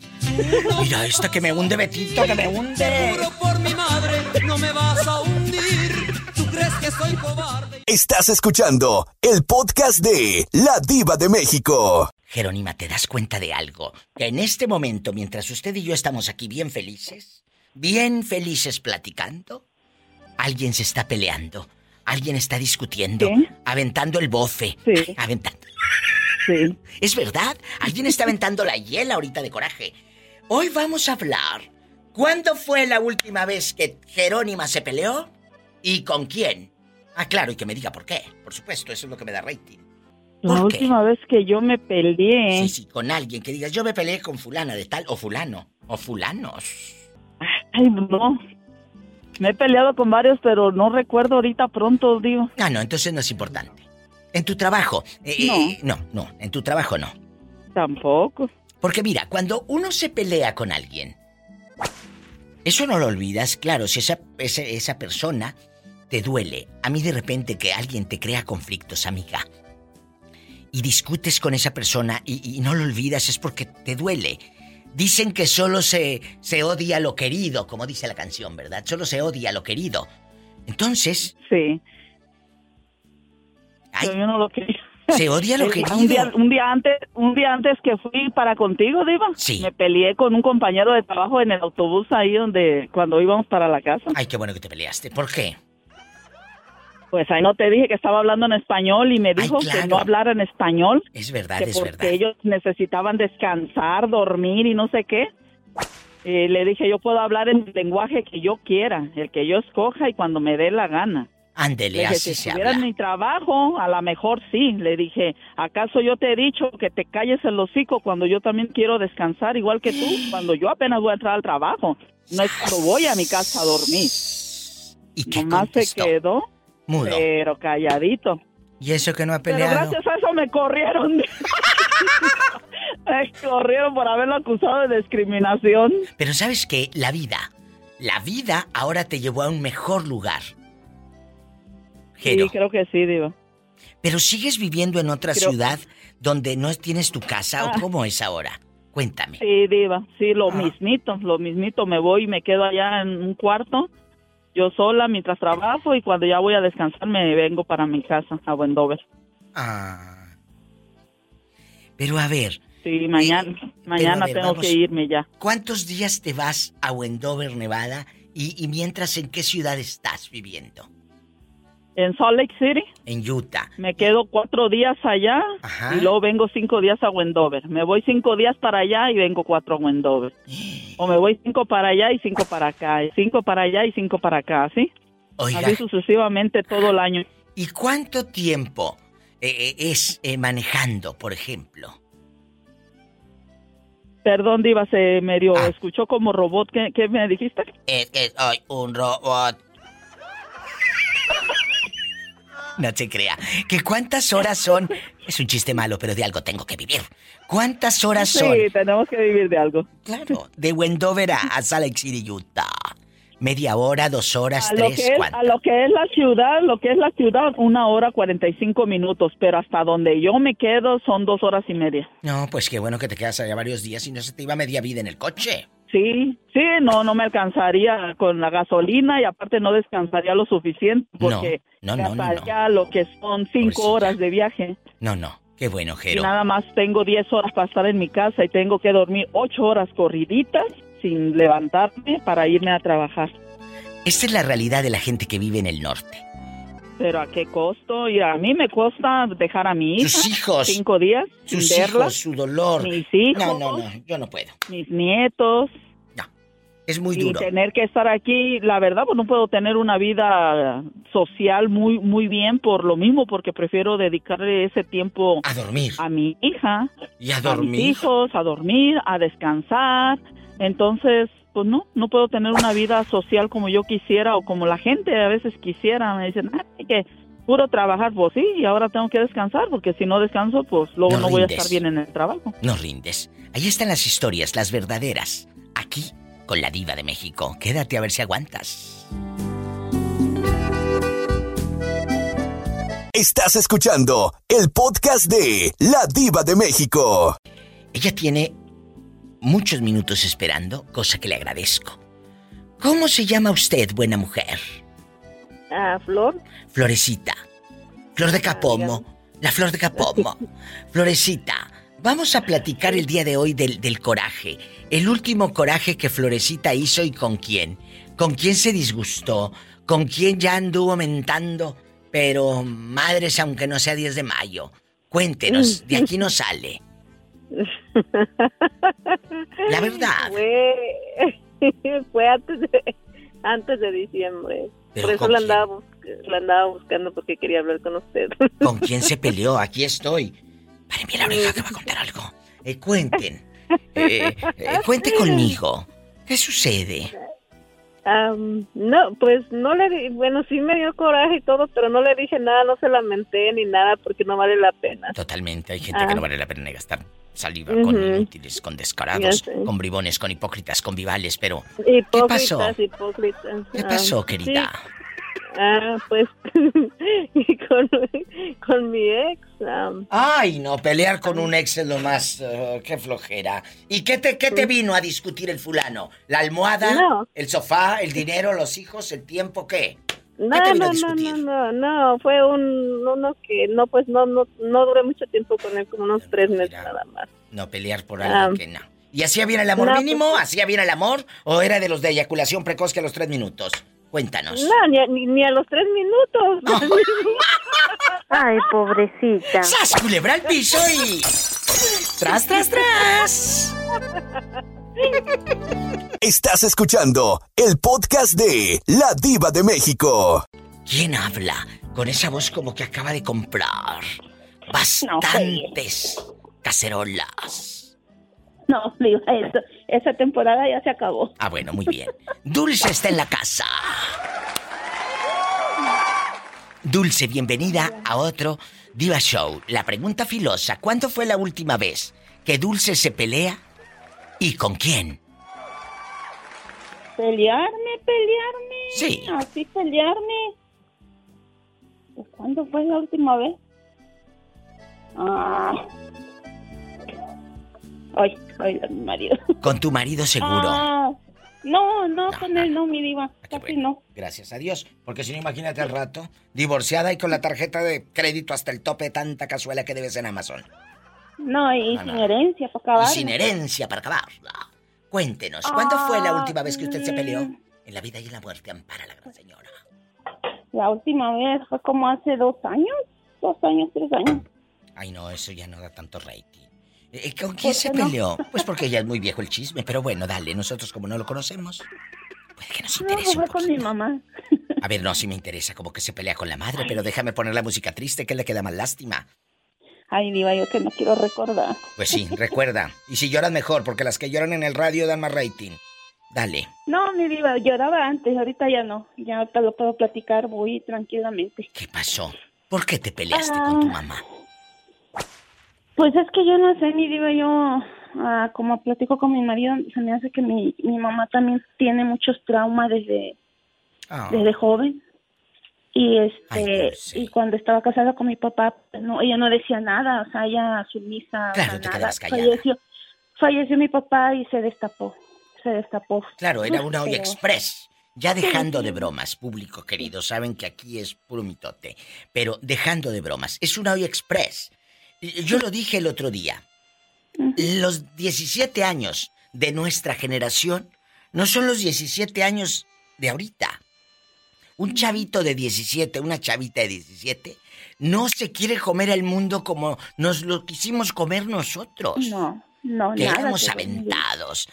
Mira esta que me hunde, Betito, que me hunde. por mi madre, no me vas a hundir. ¿Tú crees que soy cobarde? Estás escuchando el podcast de La Diva de México. Jerónima, ¿te das cuenta de algo? Que en este momento, mientras usted y yo estamos aquí bien felices, bien felices platicando, alguien se está peleando, alguien está discutiendo, aventando el bofe, aventando. Sí. Es verdad, alguien está aventando la hiela ahorita de coraje. Hoy vamos a hablar. ¿Cuándo fue la última vez que Jerónima se peleó? ¿Y con quién? Ah, claro, y que me diga por qué. Por supuesto, eso es lo que me da rating. La última vez que yo me peleé. Sí, sí, con alguien que digas, yo me peleé con fulana de tal, o fulano, o fulanos. Ay, no. Me he peleado con varios, pero no recuerdo ahorita pronto, digo. Ah, no, entonces no es importante. En tu trabajo. eh, eh, no, no, en tu trabajo no. Tampoco. Porque mira, cuando uno se pelea con alguien, eso no lo olvidas, claro, si esa, esa, esa persona te duele. A mí de repente que alguien te crea conflictos, amiga. Y discutes con esa persona y, y no lo olvidas es porque te duele. Dicen que solo se, se odia lo querido, como dice la canción, ¿verdad? Solo se odia lo querido. Entonces... Sí. Pero yo no lo quería. Se odia lo querido. Un día, un día antes, un día antes que fui para contigo, Diva. Me peleé con un compañero de trabajo en el autobús ahí donde cuando íbamos para la casa. Ay, qué bueno que te peleaste. ¿Por qué? Pues ahí no te dije que estaba hablando en español y me dijo que claro. no hablara en español. Es verdad, que es porque verdad. ellos necesitaban descansar, dormir y no sé qué. Eh, le dije, yo puedo hablar en el lenguaje que yo quiera, el que yo escoja y cuando me dé la gana. Ándele, así si se estuviera en habla. mi trabajo, a lo mejor sí. Le dije, ¿acaso yo te he dicho que te calles el hocico cuando yo también quiero descansar igual que tú? Cuando yo apenas voy a entrar al trabajo. No es cuando voy a mi casa a dormir. ¿Y qué Nomás se quedó, Mudo. pero calladito. ¿Y eso que no ha Pero peleado? gracias a eso me corrieron. me corrieron por haberlo acusado de discriminación. Pero sabes que la vida, la vida ahora te llevó a un mejor lugar. Jero, Sí, creo que sí, Diva. pero sigues viviendo en otra Creo- ciudad donde no tienes tu casa Ah. o cómo es ahora. Cuéntame. Sí, Diva, sí, Ah. lo mismito, lo mismito. Me voy y me quedo allá en un cuarto, yo sola mientras trabajo y cuando ya voy a descansar me vengo para mi casa, a Wendover. Ah. Pero a ver, Sí, mañana, mañana ver, tengo vamos. que irme ya. ¿cuántos días te vas a Wendover, Nevada? Y, y mientras, ¿en qué ciudad estás viviendo? En Salt Lake City En Utah. me quedo cuatro días allá Ajá. y luego vengo cinco días a Wendover. Me voy cinco días para allá y vengo cuatro a Wendover. O me voy cinco para allá y cinco para acá, y cinco para allá y cinco para acá, ¿sí? Oiga. Así sucesivamente todo el año. ¿Y cuánto tiempo eh, eh, es eh, manejando, por ejemplo? Perdón, Diva, se medio escuchó como robot. ¿Qué, qué me dijiste? Es que soy un robot. No se crea. ¿Que cuántas horas son? Es un chiste malo, pero de algo tengo que vivir. ¿Cuántas horas son? Sí, tenemos que vivir de algo. Claro. De Wendover a, Salt Lake City, Utah. ¿Media hora, dos horas, A lo, tres? que es, a lo que es la ciudad, lo que es la ciudad, una hora cuarenta y cinco minutos, pero hasta donde yo me quedo son dos horas y media. No, pues qué bueno que te quedas allá varios días y no se te iba media vida en el coche. Sí, sí, no, no me alcanzaría con la gasolina y aparte no descansaría lo suficiente porque No, no, gastaría lo que son cinco horas de viaje. No, no. Qué bueno, Y Jero. nada más tengo 10 horas para estar en mi casa y tengo que dormir 8 horas corriditas sin levantarme para irme a trabajar. Esta es la realidad de la gente que vive en el norte. Pero a qué costo? Y a mí me cuesta dejar a mi hija. Sus hijos. Cinco días Sus verla. hijos, su dolor. Mis hijos. No, no, no, yo no puedo. Mis nietos. Es muy y duro. tener que estar aquí, la verdad, pues no puedo tener una vida social muy muy bien por lo mismo, porque prefiero dedicarle ese tiempo a dormir, a mi hija, Y a mis dormir. hijos, a dormir, a descansar. Entonces, pues no, no puedo tener una vida social como yo quisiera o como la gente a veces quisiera. Me dicen, ay, que puro trabajar, pues sí, y ahora tengo que descansar, porque si no descanso, pues luego No no, voy a estar bien en el trabajo. No rindes. Ahí están las historias, las verdaderas. Aquí, con la diva de México. Quédate a ver si aguantas. Estás escuchando el podcast de La Diva de México. Ella tiene muchos minutos esperando, cosa que le agradezco. ¿Cómo se llama usted, buena mujer? Ah, Flor. Florecita. Flor de Capomo. La flor de Capomo. Florecita, vamos a platicar el día de hoy del, del coraje. El último coraje que Florecita hizo y con quién. ¿Con quién se disgustó? ¿Con quién ya anduvo mentando? Pero, madres, aunque no sea 10 de mayo, cuéntenos, de aquí no sale. La verdad. Fue, fue antes, de, antes de diciembre. ¿Pero Por eso la andaba, la andaba buscando porque quería hablar con usted. ¿Con quién se peleó? Aquí estoy. Párenme la oreja que va a contar algo. Eh, cuenten. Eh, eh, cuente conmigo. ¿Qué sucede? No, pues no le di, bueno, sí me dio coraje y todo, pero no le dije nada, no se lamenté ni nada porque no vale la pena. Totalmente. Hay gente Ah. que no vale la pena gastar saliva con inútiles, con descarados, con bribones, con hipócritas, con vivales, pero... ¿Qué pasó? Hipócritas. ¿Qué Ah, pasó, sí. querida? Ah, pues con, con mi ex. am, Ay, no, pelear con un ex es lo más... eh, qué flojera. ¿Y qué te, qué te vino a discutir el fulano? ¿La almohada? No. ¿El sofá? ¿El dinero? ¿Los hijos? ¿El tiempo? ¿Qué? No, ¿Qué te vino a no, no, no, no, no, fue un uno que no, pues no, no, no duré mucho tiempo con él, como unos tres meses nada más. No, pelear por Ah. algo que no. ¿Y hacía bien el amor No, mínimo? pues- ¿Hacía bien el amor? ¿O era de los de eyaculación precoz que a los tres minutos? Cuéntanos. No, ni a, ni, ni a los tres minutos. Ay, pobrecita. ¡Sas, culebra al piso y... ¡Tras, tras, tras! Estás escuchando el podcast de La Diva de México. ¿Quién habla con esa voz como que acaba de comprar bastantes cacerolas? No, eso, esa temporada ya se acabó. Ah, bueno, muy bien. Dulce está en la casa. Dulce, bienvenida a otro Diva Show. La pregunta filosa, ¿cuándo fue la última vez que Dulce se pelea y con quién? Pelearme, pelearme. Sí. Así pelearme. Pues, ¿Cuándo fue la última vez? Ah. Ay, ay, mi marido. Con tu marido seguro. Ah, no, no, con él no, mi diva. Casi no. Gracias a Dios. Porque si no, imagínate al rato, divorciada y con la tarjeta de crédito hasta el tope de tanta cazuela que debes en Amazon. No, y No, sin no. herencia para Y acabar. sin herencia para acabarla. Cuéntenos, ¿cuándo fue la Ah, última vez que usted se peleó? En la vida y en la muerte, ampara la gran señora. La última vez fue como hace dos años. Dos años, tres años. Ay, no, eso ya no da tanto rating. Eh, ¿Con quién se peleó? Pues porque ya es muy viejo el chisme, pero bueno, dale, nosotros como no lo conocemos. Puede que nos No, interese un fue con mi mamá. A ver, no, sí me interesa, como que se pelea con la madre, pero déjame poner la música triste, que le queda más lástima. Ay, diva, yo que no quiero recordar. Pues sí, recuerda. Y si lloras mejor, porque las que lloran en el radio dan más rating. Dale. No, mi diva, lloraba antes, ahorita ya no. Ya ahorita lo puedo platicar muy tranquilamente. ¿Qué pasó? ¿Por qué te peleaste con tu mamá? Pues es que yo no sé, mi diva, yo ah, como platico con mi marido, se me hace que mi, mi mamá también tiene muchos traumas desde, Ah. desde joven. Y este y cuando estaba casada con mi papá, pues, no, ella no decía nada, o sea, ella sumisa, o sea, Claro, te nada. Falleció, falleció mi papá y se destapó, se destapó. Claro, era una olla express. Ya dejando de bromas, público querido, saben que aquí es puro mitote. Pero dejando de bromas, es una olla express. Yo lo dije el otro día. Los 17 años de nuestra generación no son los 17 años de ahorita. Un chavito de 17, una chavita de 17, no se quiere comer el mundo como nos lo quisimos comer nosotros. No, no, que nada. éramos aventados.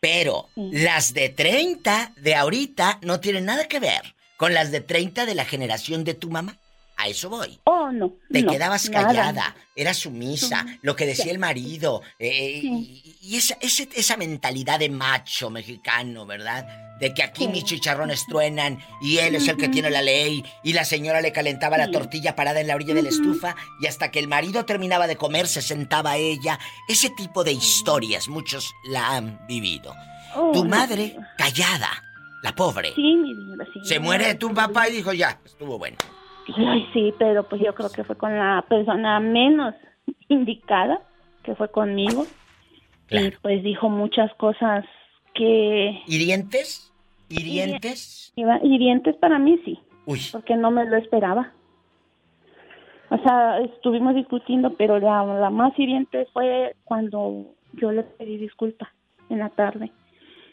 Pero las de 30 de ahorita no tienen nada que ver con las de 30 de la generación de tu mamá. A eso voy. Oh, no. Te no, quedabas nada. callada, eras sumisa, lo que decía Sí. el marido. eh, Sí. Y, y esa, esa mentalidad de macho mexicano, ¿verdad? De que aquí Sí. mis chicharrones truenan y él es el que tiene la ley y la señora le calentaba la tortilla parada en la orilla de la estufa y hasta que el marido terminaba de comer se sentaba ella. Ese tipo de historias muchos la han vivido. Oh, tu madre callada, la pobre. Sí, mi diva, sí. Se muere tu papá y dijo ya, estuvo bueno. Ay, sí, pero pues yo creo que fue con la persona menos indicada, que fue conmigo. Y pues dijo muchas cosas que... ¿Hirientes? ¿Hirientes? Iba- Hirientes para mí sí, Uy, porque no me lo esperaba. O sea, estuvimos discutiendo, pero la, la más hiriente fue cuando yo le pedí disculpa en la tarde.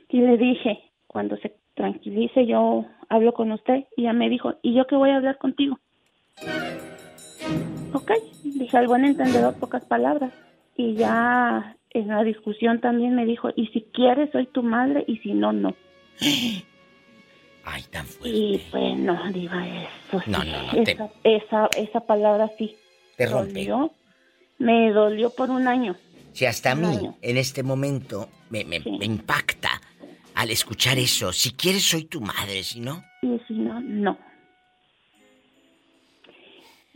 Y le dije, cuando se tranquilice, yo hablo con usted. Y ella me dijo, ¿y yo qué voy a hablar contigo? Ok, dije al buen entendedor, pocas palabras. Y ya en la discusión también me dijo, y si quieres soy tu madre y si no, no. Ay, tan fuerte. Y pues no, diva, eso sí. No, no, no, te- Esa, esa, palabra sí. Te rompe. Dolió. Me dolió por un año. Si hasta a mí, año. en este momento, me, me- me impacta al escuchar eso. Si quieres, soy tu madre, si no. Y si no, no.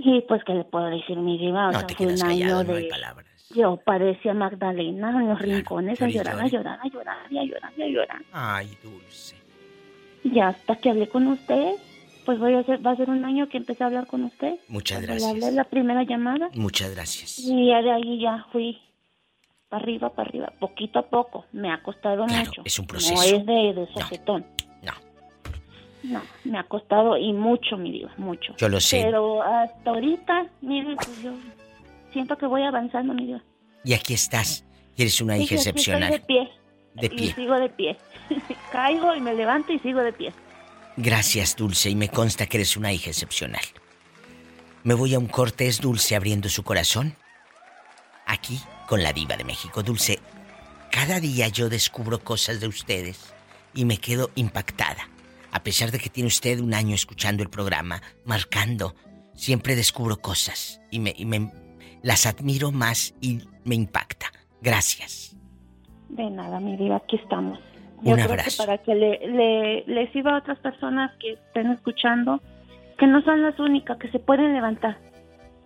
Y pues, ¿qué le puedo decir, mi diva? O No sea, te fue un callado, año no hay de... palabras. Yo parecía Magdalena en los rincones a llorar, a llorar, a llorar, a llorar, a llorar. Ay, dulce. Y hasta que hablé con usted, pues voy a hacer, va a ser un año que empecé a hablar con usted. Muchas Cuando le gracias. hablé la primera llamada. Muchas gracias. Y ya de ahí ya fui para arriba, para arriba, poquito a poco. Me ha costado mucho. es un No proceso. es de, de. No. No, me ha costado y mucho, mi Dios, mucho. Yo lo sé. Pero hasta ahorita, mire, pues yo siento que voy avanzando, mi Dios. Y aquí estás. Y eres una Sí, hija aquí estoy excepcional. de pie. De Y pie. sigo de pie. Caigo y me levanto y sigo de pie. Gracias, Dulce, y me consta que eres una hija excepcional. Me voy a un corte, es Dulce abriendo su corazón. Aquí, con la diva de México. Dulce, cada día yo descubro cosas de ustedes y me quedo impactada. A pesar de que tiene usted un año escuchando el programa, marcando, siempre descubro cosas y me, y me- las admiro más y me impacta. Gracias. De nada, mi diva, aquí estamos. Un creo abrazo. que para que le, le, les sirva a otras personas que estén escuchando, que no son las únicas, que se pueden levantar.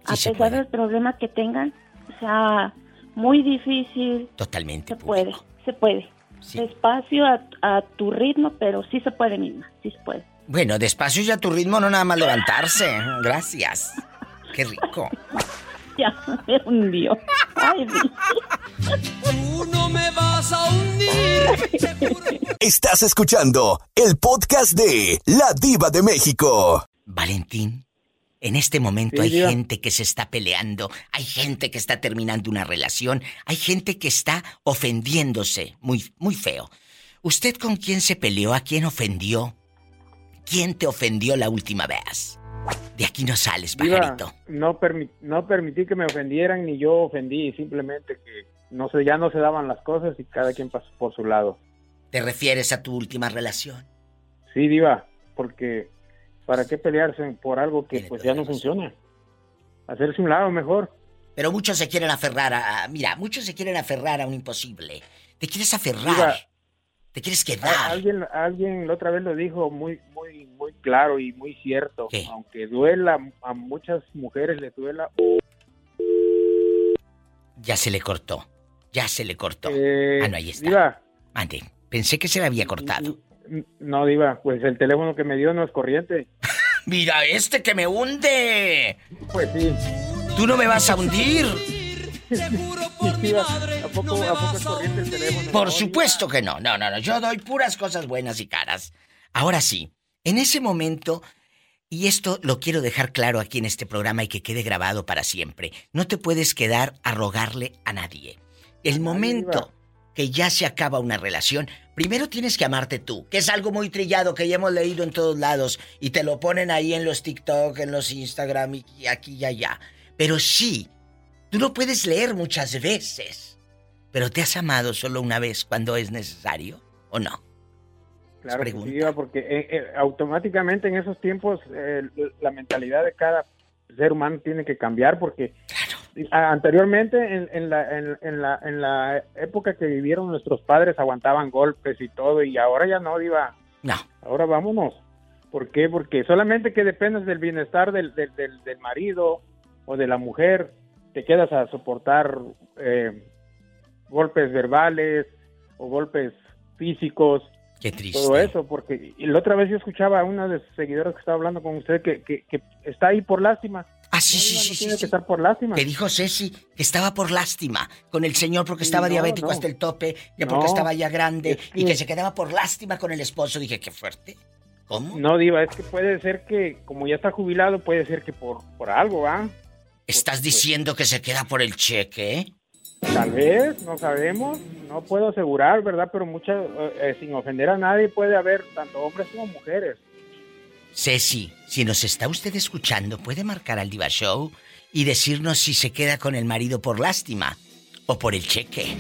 a pesar del problema que tengan, o sea, muy difícil, Totalmente. se puede, se puede. Despacio, a, a tu ritmo, pero sí se puede, misma, sí se puede. Bueno, despacio y a tu ritmo, no nada más levantarse. Gracias. Qué rico. Ya, me hundió. Ay, Dios. Tú no me vas a hundir. Estás escuchando el podcast de La Diva de México. Valentín, en este momento Sí, hay gente que se está peleando, hay gente que está terminando una relación, hay gente que está ofendiéndose, muy, muy feo. ¿Usted con quién se peleó? ¿A quién ofendió? ¿Quién te ofendió la última vez? De aquí no sales, Diva, pajarito. no, permi- no permití que me ofendieran ni yo ofendí, simplemente que no sé, ya no se daban las cosas y cada quien pasó por su lado. ¿Te refieres a tu última relación? Sí, Diva, porque ¿para qué pelearse por algo que pues ya no funciona? Hacerse un lado mejor. Pero muchos se quieren aferrar a... Mira, muchos se quieren aferrar a un imposible. Te quieres aferrar. Te quieres quedar. alguien, alguien la otra vez lo dijo muy, muy, muy claro y muy cierto. Aunque duela, a muchas mujeres les duela. Ya se le cortó. Ya se le cortó. Eh, ah, no, ahí está. Diva, Mande. Pensé que se le había cortado. No, Diva, pues el teléfono que me dio no es corriente. Mira, este que me hunde. Pues sí. Tú no me vas a hundir. Diva, ¿a poco, ¿a poco es corriente el teléfono? Por supuesto que no. No, no, no. Yo doy puras cosas buenas y caras. Ahora sí, en ese momento, y esto lo quiero dejar claro aquí en este programa y que quede grabado para siempre, no te puedes quedar a rogarle a nadie. El momento que ya se acaba una relación, primero tienes que amarte tú, que es algo muy trillado que ya hemos leído en todos lados y te lo ponen ahí en los TikTok, en los Instagram y aquí y allá. Pero sí, tú lo puedes leer muchas veces. Pero ¿te has amado solo una vez cuando es necesario o no? Claro que sí, porque eh, eh, automáticamente en esos tiempos eh, la mentalidad de cada ser humano tiene que cambiar porque anteriormente en, en, la, en, en, la, en la época que vivieron nuestros padres aguantaban golpes y todo y ahora ya no, Diva. No. Ahora vámonos. ¿Por qué? Porque solamente que dependes del bienestar del, del, del, del marido o de la mujer, te quedas a soportar eh, golpes verbales o golpes físicos. Qué triste. Todo eso, porque la otra vez yo escuchaba a una de sus seguidoras que estaba hablando con usted que, que, que está ahí por lástima. Ah, sí, No, sí, no sí, tiene sí, que estar por lástima. Que dijo Ceci que estaba por lástima con el señor porque estaba no, diabético hasta el tope, ya No, porque estaba ya grande es y que- que se quedaba por lástima con el esposo. Dije, qué fuerte. ¿Cómo? No, Diva, es que puede ser que, como ya está jubilado, puede ser que por, por algo, ¿ah? ¿Estás diciendo que se queda por el cheque? eh? Tal vez, no sabemos, no puedo asegurar, ¿verdad? Pero muchas, eh, eh, sin ofender a nadie, puede haber tanto hombres como mujeres. Ceci, si nos está usted escuchando, puede marcar al Diva Show y decirnos si se queda con el marido por lástima o por el cheque.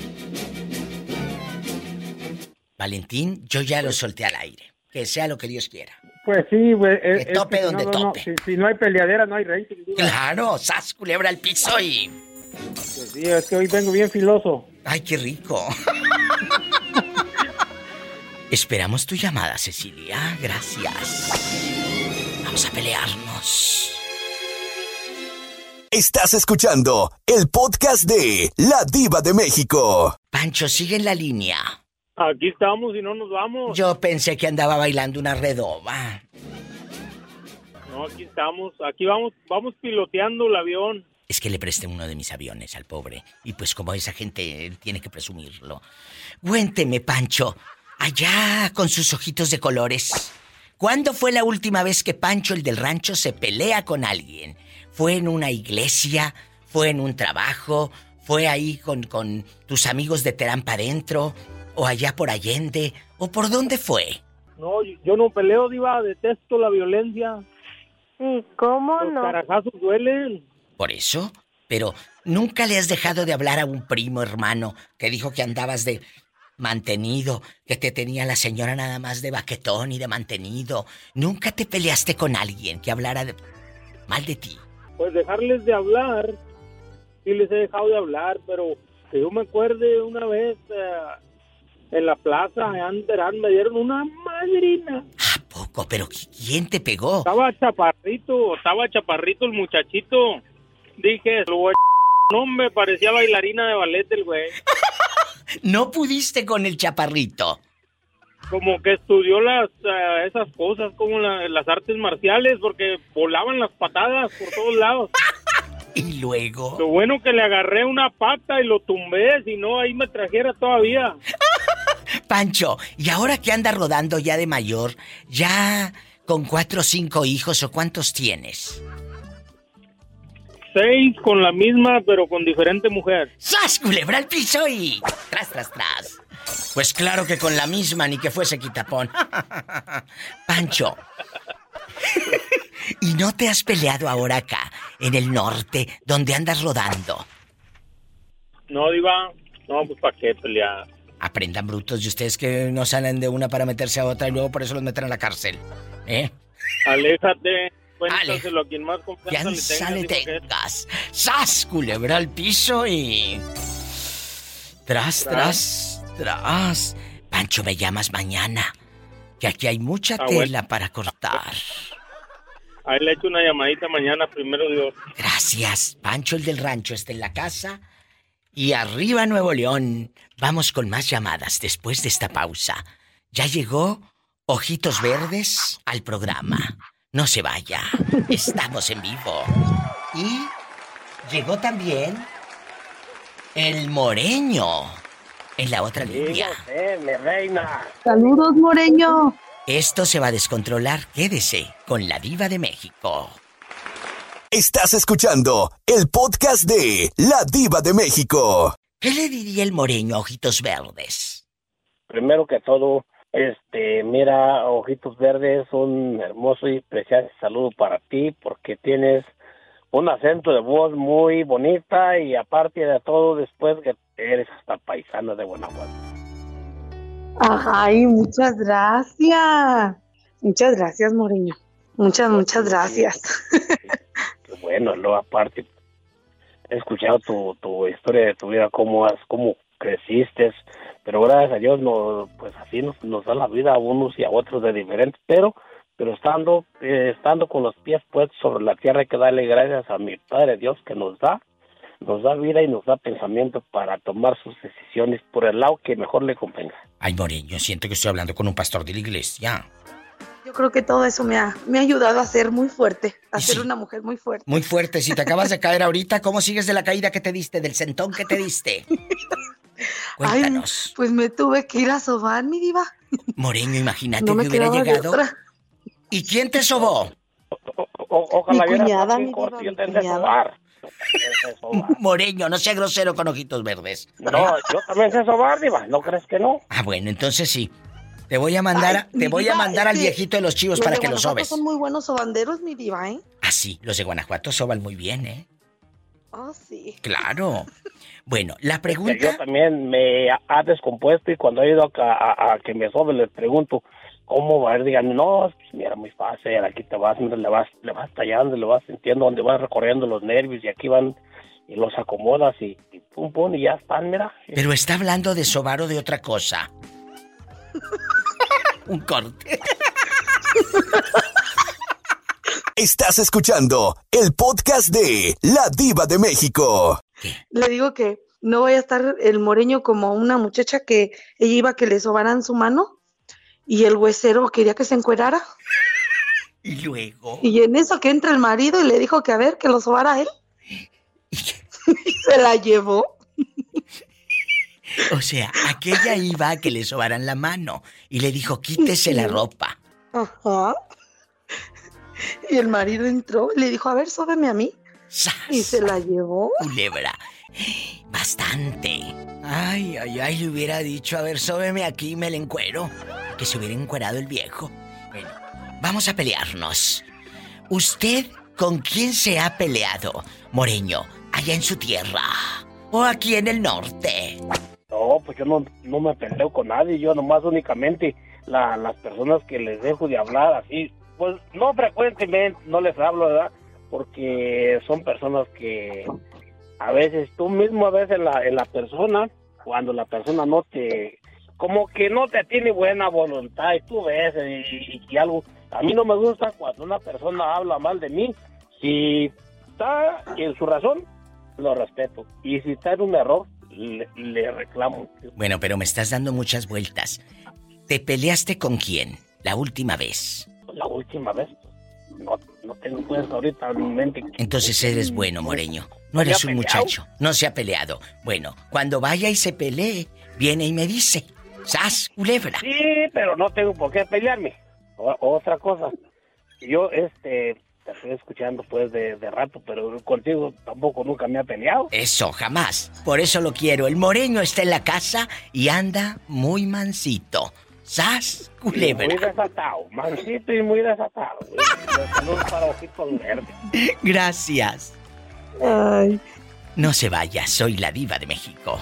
Valentín, yo ya lo solté al aire. Que sea lo que Dios quiera. Pues sí, güey. es- es que tope donde no, no, no, tope. Si, si no hay peleadera, no hay rating. Claro, sas culebra al piso y. Pues sí, es que hoy vengo bien filoso. ¡Ay, qué rico! Esperamos tu llamada, Cecilia. Gracias. Vamos a pelearnos. Estás escuchando el podcast de La Diva de México. Pancho, sigue en la línea. Aquí estamos y no nos vamos. Yo pensé que andaba bailando una redoba. No, aquí estamos. Aquí vamos, vamos piloteando el avión. Es que le presté uno de mis aviones al pobre. Y pues como esa gente él tiene que presumirlo. Cuénteme, Pancho, allá con sus ojitos de colores. ¿Cuándo fue la última vez que Pancho, el del rancho, se pelea con alguien? ¿Fue en una iglesia? ¿Fue en un trabajo? ¿Fue ahí con, con tus amigos de Terampa adentro? ¿O allá por Allende? ¿O por dónde fue? No, yo no peleo, Diva. Detesto la violencia. Sí, ¿cómo Los no? carajazos duelen. Por eso. Pero nunca le has dejado de hablar a un primo hermano que dijo que andabas de mantenido, que te tenía la señora nada más de baquetón y de mantenido. Nunca te peleaste con alguien que hablara de- mal de ti. Pues dejarles de hablar. Sí les he dejado de hablar, pero que yo me acuerde una vez eh, en la plaza, en Terán, me dieron una madrina. Poco, pero ¿quién te pegó? Estaba chaparrito, estaba chaparrito el muchachito. Dije, a... No me parecía bailarina de ballet el güey. No pudiste con el chaparrito. Como que estudió las eh, esas cosas, como la- las artes marciales, porque volaban las patadas por todos lados. Y luego. Lo bueno que le agarré una pata y lo tumbé, si no ahí me trajera todavía. Pancho, y ahora que anda rodando ya de mayor, ya con cuatro o cinco hijos o cuántos tienes? Seis con la misma, pero con diferente mujer. ¡Sas, culebra al piso y... Tras, tras, tras. Pues claro que con la misma, ni que fuese quitapón. Pancho. ¿Y no te has peleado ahora acá, en el norte, donde andas rodando? No, Diva, no, pues para qué pelear. Aprendan brutos y ustedes que no salen de una para meterse a otra y luego por eso los meten a la cárcel. ¿Eh? Aléjate, cuéntaselo a quien más Ya confianza le tengas. que-. ¡Sas, culebra al piso y... Tras, tras, tras. Pancho, me llamas mañana. Que aquí hay mucha Ah, bueno. tela para cortar. Ahí le echo una llamadita mañana, primero Dios. Gracias. Pancho, el del rancho, está en la casa. Y arriba Nuevo León. Vamos con más llamadas después de esta pausa. Ya llegó Ojitos Verdes al programa. No se vaya. Estamos en vivo. Y llegó también el Moreño en la otra línea. mi reina. Saludos, Moreño. Esto se va a descontrolar. Quédese con la diva de México. Estás escuchando el podcast de La Diva de México. ¿Qué le diría el Moreño a Ojitos Verdes? Primero que todo, este, mira, Ojitos Verdes, un hermoso y precioso saludo para ti porque tienes un acento de voz muy bonita y aparte de todo, después que eres hasta paisana de Guanajuato. Ay, muchas gracias. Muchas gracias, Moreño. Muchas, muchas gracias. bueno. Luego, aparte, he escuchado tu, tu historia de tu vida, cómo, has, cómo creciste, pero gracias a Dios, no, pues así nos, nos da la vida a unos y a otros de diferentes, pero pero estando eh, estando con los pies puestos sobre la tierra hay que darle gracias a mi Padre Dios que nos da nos da vida y nos da pensamiento para tomar sus decisiones por el lado que mejor le convenga. Ay, Moreño, siento que estoy hablando con un pastor de la iglesia. Yo creo que todo eso me ha, me ha ayudado a ser muy fuerte, a ser una mujer muy fuerte. Muy fuerte. Si te acabas de caer ahorita, ¿cómo sigues de la caída que te diste, del sentón que te diste? Cuéntanos. Ay, pues me tuve que ir a sobar, mi diva. Moreño, imagínate No me que hubiera llegado. otra. ¿Y quién te sobó? ojalá Mi cuñada, mi diva, mi cuñada. Moreño, no sea grosero con ojitos verdes. No, yo también sé sobar, diva, ¿no crees que no? Ah, bueno, entonces sí. Te voy a mandar, Ay, te voy a mandar al viejito de los chivos Los para de que lo Guanajuato sobes. son muy buenos sobanderos, mi diva, ¿eh? Ah, sí, los de Guanajuato soban muy bien, ¿eh? Oh, sí. Claro. Bueno, la Yo pregunta. también me ha- ha descompuesto y cuando he ido a, a- a que me sobe les pregunto cómo va a ir, digan, no, pues mira, muy fácil, aquí te vas, mira, le vas, le vas tallando, le vas sintiendo donde vas recorriendo los nervios y aquí van y los acomodas y, y pum pum y ya están, mira. Pero está hablando de sobar o de otra cosa. Un corte. Estás escuchando el podcast de La Diva de México. Le digo que no vaya a estar el moreño como una muchacha que ella iba a que le sobaran su mano y el huesero quería que se encuerara. Y luego. Y en eso que entra el marido y le dijo que a ver, que lo sobara él. y se la llevó. O sea, aquella iba a que le sobaran la mano y le dijo, quítese la ropa. Ajá. Y el marido entró y le dijo, a ver, sóbeme a mí. Y se la llevó. Culebra. Bastante. Ay, ay, ay, le hubiera dicho, a ver, sóbeme aquí y me le encuero. Que se hubiera encuerado el viejo. Bueno, vamos a pelearnos. ¿Usted con quién se ha peleado, Moreño? Allá en su tierra. ¿O aquí en el norte? No, pues yo no, no me peleo con nadie, yo nomás únicamente la- las personas que les dejo de hablar así, pues no frecuentemente, no les hablo, ¿verdad? Porque son personas que a veces tú mismo a veces en la, en la persona, cuando la persona no te, como que no te tiene buena voluntad y tú ves y, y- y algo, a mí no me gusta cuando una persona habla mal de mí, si está en su razón, lo respeto, y si está en un error, le, le reclamo. Bueno, pero me estás dando muchas vueltas. ¿Te peleaste con quién la última vez? La última vez, no, no tengo pues ahorita en mi mente. Entonces eres bueno, Moreño. No ¿Se eres un muchacho. No se ha peleado. Bueno, cuando vaya y se pelee, viene y me dice. ¡Sas, culebra! Sí, pero no tengo por qué pelearme. O- otra cosa, yo este te estoy escuchando pues de, de rato, pero contigo tampoco nunca me ha peleado. Eso, jamás. Por eso lo quiero. El moreño está en la casa y anda muy mansito. ¡Sas, Muy culebra! desatado, mansito y muy desatado. Saludos para ojitos verdes. Gracias. No se vaya, soy la diva de México.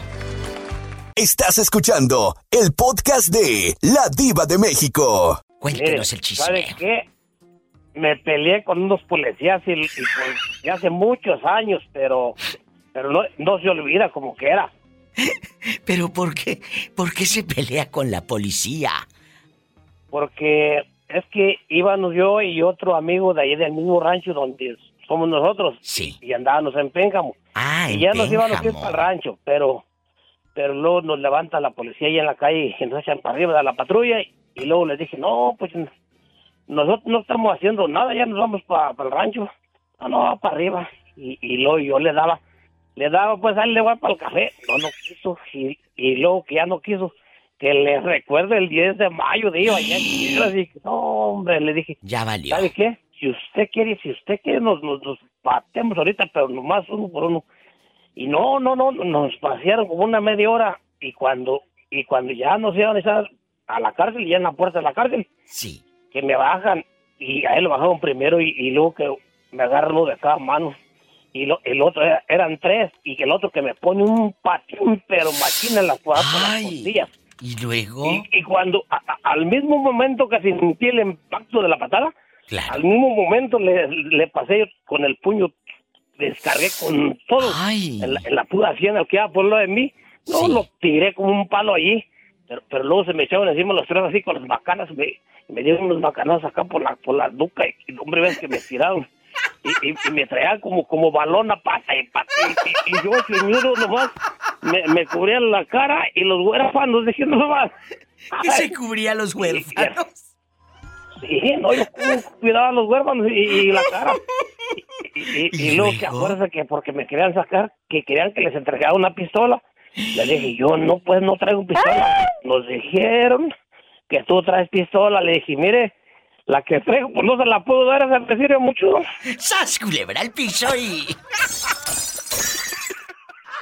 Estás escuchando el podcast de La Diva de México. Cuéntenos el chisme. ¿Sabes qué? Me peleé con unos policías y, y pues ya hace muchos años, pero pero no, no se olvida como que era. Pero ¿por qué? ¿Por qué se pelea con la policía? Porque es que íbamos yo y otro amigo de ahí del mismo rancho donde somos nosotros. Sí. Y andábamos en Pénjamo. Ah, y ya nos íbamos a Pénjamo. para el rancho, pero pero luego nos levanta la policía ahí en la calle y nos echan para arriba de la patrulla y, y luego les dije, no, pues nosotros no estamos haciendo nada, ya nos vamos para el rancho. No, no, para arriba. Y, y luego yo le daba, le daba, pues ahí le voy para el café. No, no quiso. Y, y luego que ya no quiso, que le recuerde el 10 de mayo, digo, allá en. Y no, hombre, le dije, Ya valió. ¿sabe qué? Si usted quiere, si usted quiere, nos, nos, nos batemos ahorita, pero nomás uno por uno. Y no, no, no, nos pasearon como una media hora. Y cuando, y cuando ya nos iban a echar a la cárcel, ya en la puerta de la cárcel, Sí. que me bajan, y a él lo bajaron primero, y, y luego que me agarran de cada mano. Y lo, el otro, era- eran tres, y el otro que me pone un patín, pero machina en las, costillas. ¿Y luego? Y, y cuando, a- a- al mismo momento que sentí el impacto de la patada, al mismo momento le, le pasé con el puño descargué con todo en la, en la hacienda que iba por lo de mí. No, lo tiré como un palo allí. Pero, pero luego se me echaron encima los tres así con las bacanas. Me, me dieron unos bacanas acá por la, por la nuca. Y, hombre, ves que me tiraron. Y, y- y me traían como, como balón a pata y pata. Y, yo, señor, nomás me, me cubrían la cara y los huérfanos dije, no más. ¿Qué se cubría los huérfanos? Sí, no, yo cu- cuidaba a los huérfanos y, y la cara. Y, y- luego que acuérdate que porque me querían sacar, que querían que les entregara una pistola. Le dije, yo no, pues no traigo pistola. Nos dijeron que tú traes pistola. Le dije, mire, la que traigo, pues no se la puedo dar, se me sirve mucho. ¡Sas, culebra al piso y...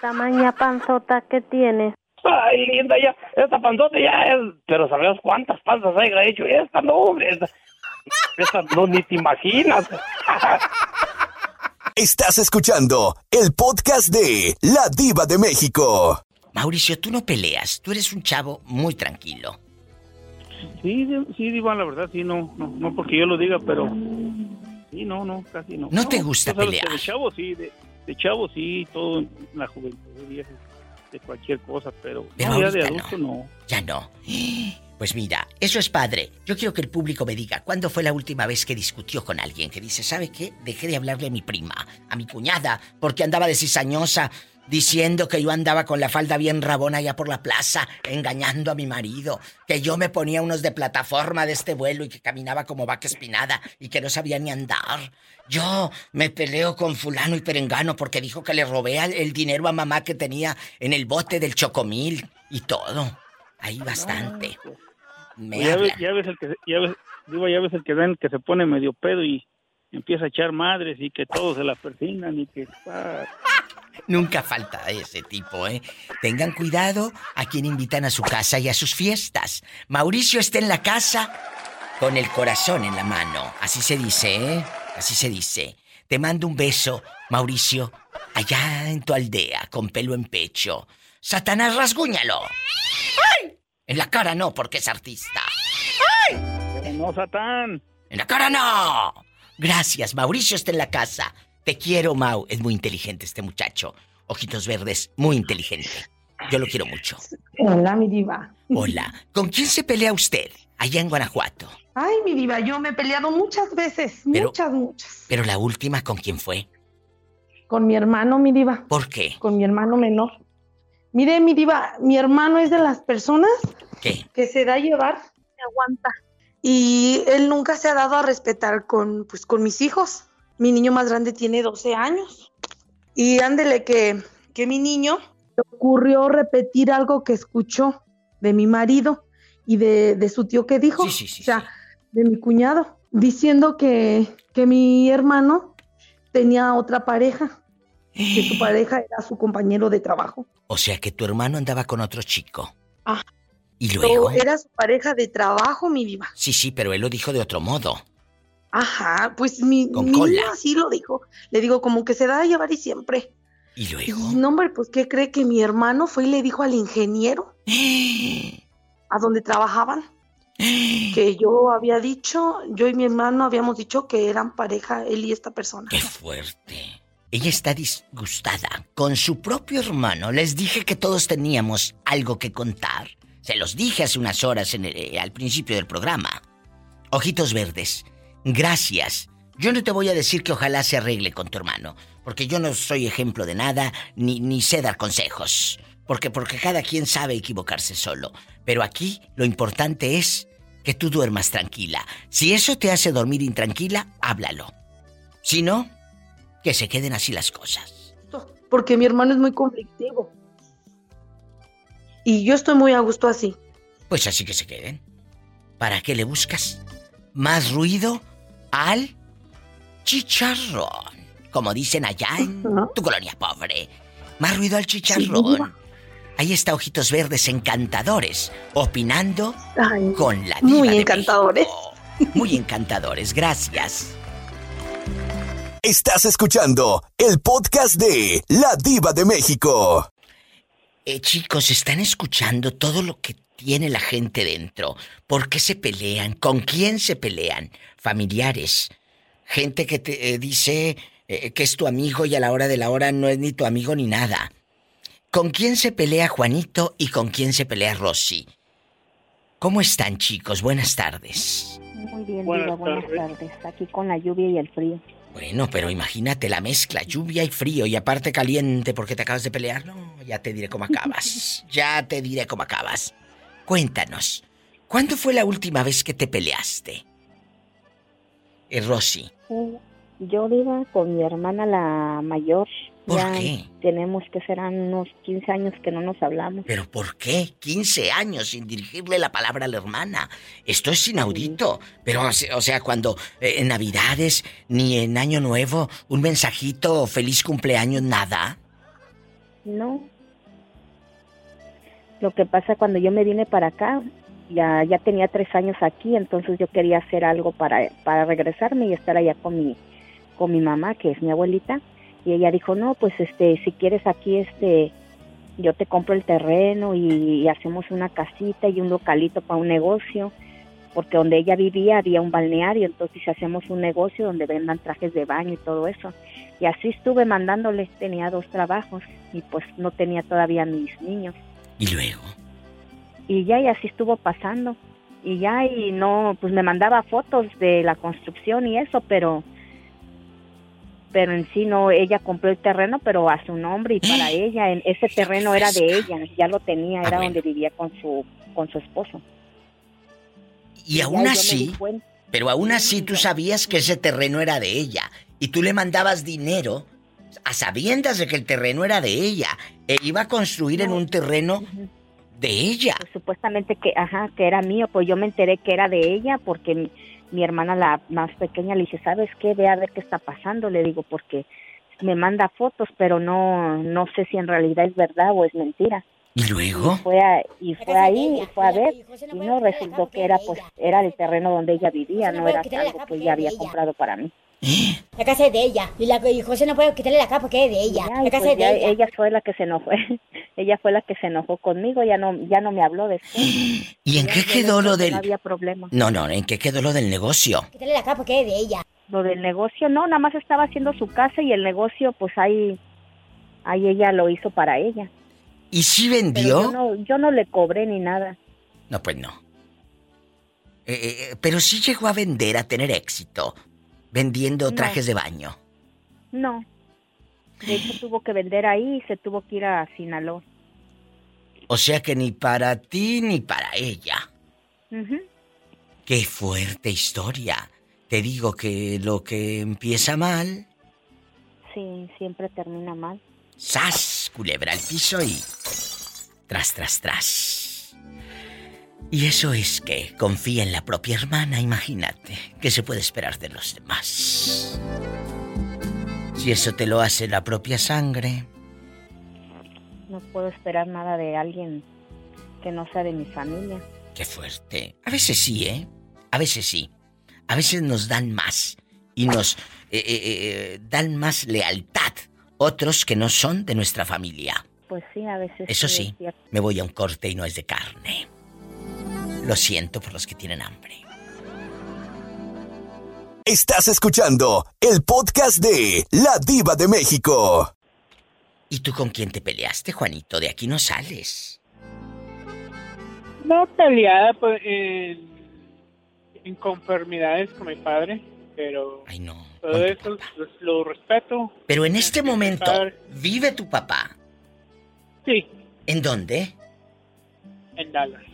Tamaña panzota que tiene. Ay, linda, ya, esta panzota ya es, pero ¿sabes cuántas panzas hay? Le he dicho, esta no, hombre, esta, esta no, ni te imaginas. Estás escuchando el podcast de La Diva de México. Mauricio, tú no peleas. Tú eres un chavo muy tranquilo. Sí, sí, Diva, la verdad, sí, no, no, no porque yo lo diga, pero sí, no, no, casi no. ¿No te gusta que pelear? De chavo sí, de, de chavo sí, todo en la juventud, de cualquier cosa, pero, Pero no, ya de adulto no. Ya no. Pues mira, eso es padre. Yo quiero que el público me diga cuándo fue la última vez que discutió con alguien que dice, ¿sabe qué? Dejé de hablarle a mi prima, a mi cuñada, porque andaba de cizañosa diciendo que yo andaba con la falda bien rabona allá por la plaza, engañando a mi marido, que yo me ponía unos de plataforma de este vuelo y que caminaba como vaca espinada y que no sabía ni andar. Yo me peleo con fulano y perengano porque dijo que le robé el dinero a mamá que tenía en el bote del chocomil y todo. Ahí bastante. Me Pues ya, ves, ya ves el que, se- ya ves, Diva, ya ves el que ven que se pone medio pedo y empieza a echar madres y que todos se la persignan y que... ah, Nunca falta ese tipo, ¿eh? Tengan cuidado a quien invitan a su casa y a sus fiestas. Mauricio está en la casa con el corazón en la mano. Así se dice, ¿eh? Así se dice. Te mando un beso, Mauricio, allá en tu aldea, con pelo en pecho. Satanás, rasguñalo. ¡Ay! En la cara no, porque es artista. ¡Ay! no, Satán. En la cara no. Gracias, Mauricio está en la casa. Te quiero, Mau. Es muy inteligente este muchacho. Ojitos verdes, muy inteligente. Yo lo quiero mucho. Hola, mi diva. Hola. ¿Con quién se pelea usted? Allá en Guanajuato. Ay, mi diva, yo me he peleado muchas veces, Pero- muchas, muchas. Pero la última, ¿con quién fue? Con mi hermano, mi diva. ¿Por qué? Con mi hermano menor. Mire, mi diva, mi hermano es de las personas ¿Qué? que se da a llevar, se aguanta. Y él nunca se ha dado a respetar con, pues, con mis hijos. Mi niño más grande tiene 12 años. Y ándele que, que mi niño le ocurrió repetir algo que escuchó de mi marido y de, de su tío que dijo. o sea, de mi cuñado, diciendo que, que mi hermano tenía otra pareja, que su pareja era su compañero de trabajo. O sea que tu hermano andaba con otro chico. Ah, ¿Y luego? era su pareja de trabajo, mi diva. Sí, sí, pero él lo dijo de otro modo. Ajá, pues mi, Con mi cola. niño así lo dijo. Le digo, como que se da a llevar y siempre. ¿Y Y luego? no, hombre, pues ¿qué cree que mi hermano fue y le dijo al ingeniero a donde trabajaban? Que yo había dicho, yo y mi hermano habíamos dicho que eran pareja él y esta persona. ¡Qué fuerte! Ella está disgustada con su propio hermano. Les dije que todos teníamos algo que contar. Se los dije hace unas horas en el- eh, al principio del programa. Ojitos verdes, gracias. Yo no te voy a decir que ojalá se arregle con tu hermano, porque yo no soy ejemplo de nada, ni, ni sé dar consejos. Porque, porque cada quien sabe equivocarse solo. Pero aquí lo importante es que tú duermas tranquila. Si eso te hace dormir intranquila, háblalo. Si no, que se queden así las cosas. Porque mi hermano es muy conflictivo. Y yo estoy muy a gusto así. Pues así que se queden. ¿Para qué le buscas? Más ruido al chicharrón. Como dicen allá en tu colonia pobre. Más ruido al chicharrón. Ahí está Ojitos Verdes encantadores, opinando Ay, con la muy diva de encantadores. México. Muy encantadores, gracias. Estás escuchando el podcast de La Diva de México. Eh, chicos, están escuchando todo lo que tiene la gente dentro. ¿Por qué se pelean? ¿Con quién se pelean? Familiares. Gente que te eh, dice, eh, que es tu amigo y a la hora de la hora no es ni tu amigo ni nada. ¿Con quién se pelea Juanito y con quién se pelea Rosy? ¿Cómo están chicos? Buenas tardes. Muy bien, Buenas Diva, buenas tardes. tardes. Aquí con la lluvia y el frío. Bueno, pero imagínate la mezcla, lluvia y frío y aparte caliente porque te acabas de pelear. No, ya te diré cómo acabas. ya te diré cómo acabas. Cuéntanos, ¿cuándo fue la última vez que te peleaste? Eh, Rosy, Eh, Yo iba con mi hermana la mayor. ¿Por ya qué? tenemos que serán unos 15 años que no nos hablamos. ¿pero por qué? 15 años sin dirigirle la palabra a la hermana. Esto es inaudito. Pero, o se- o sea, cuando eh, en Navidades ni en Año Nuevo, un mensajito, feliz cumpleaños, nada. No. Lo que pasa cuando yo me vine para acá, ya, ya tenía tres años aquí, entonces yo quería hacer algo para, para regresarme y estar allá con mi, con mi mamá, que es mi abuelita, y ella dijo, no, pues este, si quieres aquí, este, yo te compro el terreno y, hacemos una casita y un localito para un negocio, porque donde ella vivía había un balneario, entonces hacemos un negocio donde vendan trajes de baño y todo eso. Y así estuve mandándole, tenía dos trabajos y pues no tenía todavía mis niños. ¿Y luego? Y ya, y así estuvo pasando. Y ya, y no, pues me mandaba fotos de la construcción y eso, pero pero en sí no, ella compró el terreno, pero a su nombre y para ella, en, ese terreno era de ella, ya lo tenía, era donde vivía con su con su esposo. Y ya aún así, pero aún así tú sabías que ese terreno era de ella y tú le mandabas dinero a sabiendas de que el terreno era de ella e iba a construir en un terreno de ella. Pues, supuestamente que, ajá, que era mío, pues yo me enteré que era de ella porque mi, mi hermana la más pequeña le dije, ¿sabes qué? Ve a ver qué está pasando, le digo, porque me manda fotos, pero no no sé si en realidad es verdad o es mentira. ¿Y luego? Fue a- y fue ahí, y fue a ver, y no resultó que era pues era el terreno donde ella vivía, no era algo que ella había comprado para mí. La casa es de ella. Y, la, y José no puede quitarle la casa porque es de ella. La casa pues es de ella. ella fue la que se enojó, ella fue la que se enojó conmigo, ya no ya no me habló después. ¿Y en Ya qué quedó lo del No había problema. No, no, ¿en qué quedó lo del negocio? Quitarle la casa porque es de ella. Lo del negocio, no, nada más estaba haciendo su casa y el negocio, pues ahí, ahí ella lo hizo para ella. ¿Y si Pero vendió? yo no, yo no le cobré ni nada. No, pues no. Eh, eh, eh, pero sí llegó a vender, a tener éxito, vendiendo No. trajes de baño. No. De hecho, tuvo que vender ahí y se tuvo que ir a Sinaloa. O sea que ni para ti ni para ella. Ujú. Qué fuerte historia. Te digo que lo que empieza mal, Sí, siempre termina mal. ¡zas! Culebra al piso y... Tras, tras, tras. Y eso es que confía en la propia hermana, imagínate. ¿Qué se puede esperar de los demás? Si eso te lo hace la propia sangre. No puedo esperar nada de alguien que no sea de mi familia. Qué fuerte. A veces sí, ¿eh? A veces sí. A veces nos dan más y nos eh, eh, eh, dan más lealtad. Otros que no son de nuestra familia. Pues sí, a veces. Eso es sí, me voy a un corte y no es de carne. Lo siento por los que tienen hambre. Estás escuchando el podcast de La Diva de México. ¿Y tú con quién te peleaste, Juanito? De aquí no sales. No peleada pues, en inconformidades con mi padre, pero todo eso lo respeto. Pero en este momento. ¿vive tu papá? Sí, ¿En dónde? en Dallas.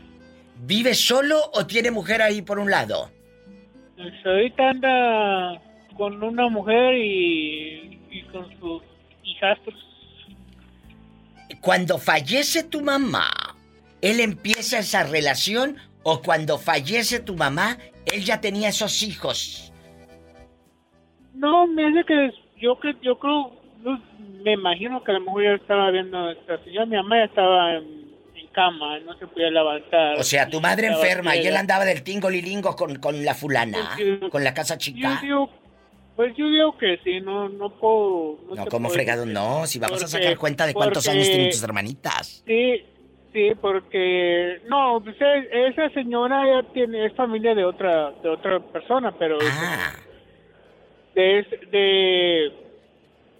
¿Vive solo o tiene mujer ahí por un lado? Pues, ahorita anda con una mujer y, y con sus hijastros. Cuando fallece tu mamá, ¿él empieza esa relación o cuando fallece tu mamá, él ya tenía esos hijos? No, me hace que yo que yo creo, me imagino que a lo mejor ya estaba viendo esta señora, mi mamá ya estaba en cama, no se podía levantar. O sea, tu madre enferma y él andaba del tingo lilingo con, con la fulana, Pues, con la casa Yo chica. digo, pues yo digo que sí, no, no puedo. No, te como fregado, no. Si vamos a Porque- sacar cuenta de cuántos porque- años tienen tus hermanitas. Sí, sí, porque no, pues e- esa señora ya tiene es familia de otra de otra persona, pero Ah. de es- de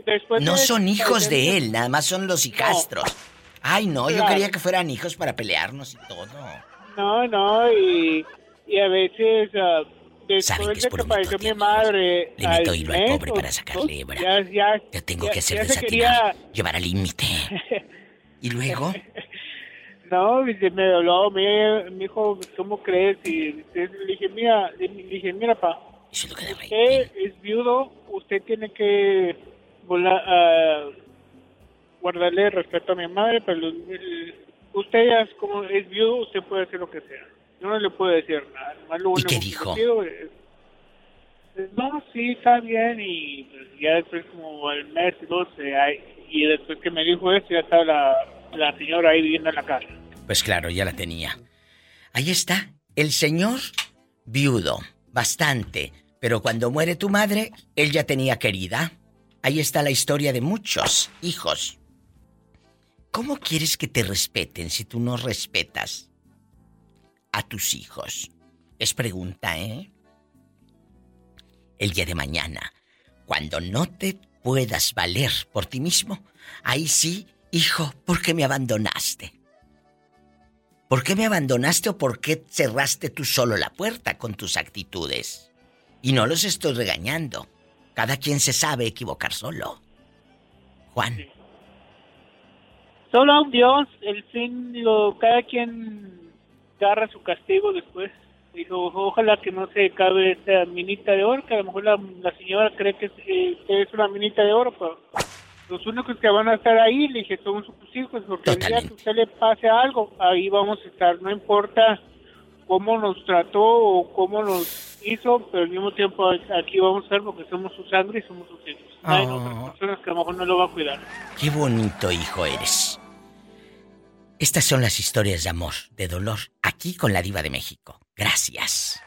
después No de- son hijos de de- él, nada más son los hijastros. Ay, no, yo Claro. quería que fueran hijos para pelearnos y todo. No, no, y, y a veces Saben después que es de que un falleció mi madre, Le meto hilo al pobre para sacarle hebra. Ya, ya, Ya tengo ya- que hacer desatinar, quería- llevar al límite. ¿Y luego? No, me habló, me, me dijo, ¿cómo crees? Y le dije, mira, le dije, mira, pa, usted es viudo, usted tiene que volar, ah, guardarle respeto a mi madre, pero el- usted ya es como es viudo, usted puede hacer lo que sea. Yo no le puedo decir nada. Nomás lo único qué dijo? pido es- es, no, sí, está bien, y pues, ya después como al mes, dos, eh, ahí- y después que me dijo eso, ya estaba la, la señora ahí viviendo en la casa. Pues claro, ya la tenía. Ahí está, el señor viudo, bastante. Pero cuando muere tu madre, él ya tenía querida. Ahí está la historia de muchos hijos. ¿Cómo quieres que te respeten si tú no respetas a tus hijos? Es pregunta, ¿eh? El día de mañana, cuando no te puedas valer por ti mismo, ahí sí, hijo, ¿por qué me abandonaste? ¿Por qué me abandonaste o por qué cerraste tú solo la puerta con tus actitudes? Y no los estoy regañando. Cada quien se sabe equivocar solo. Juan. Solo a un Dios, el fin, lo, cada quien agarra su castigo después. Dijo, ojalá que no se acabe esta minita de oro, que a lo mejor la, la señora cree que es, eh, que es una minita de oro, pero los únicos que van a estar ahí, le dije, son sus hijos, porque el día que usted le pase algo, ahí vamos a estar, no importa cómo nos trató o cómo nos hizo, pero al mismo tiempo aquí vamos a estar porque somos su sangre y somos sus hijos. Hay Oh. otras personas que a lo mejor no lo va a cuidar. Qué bonito hijo eres. Estas son las historias de amor, de dolor, aquí con la diva de México. Gracias.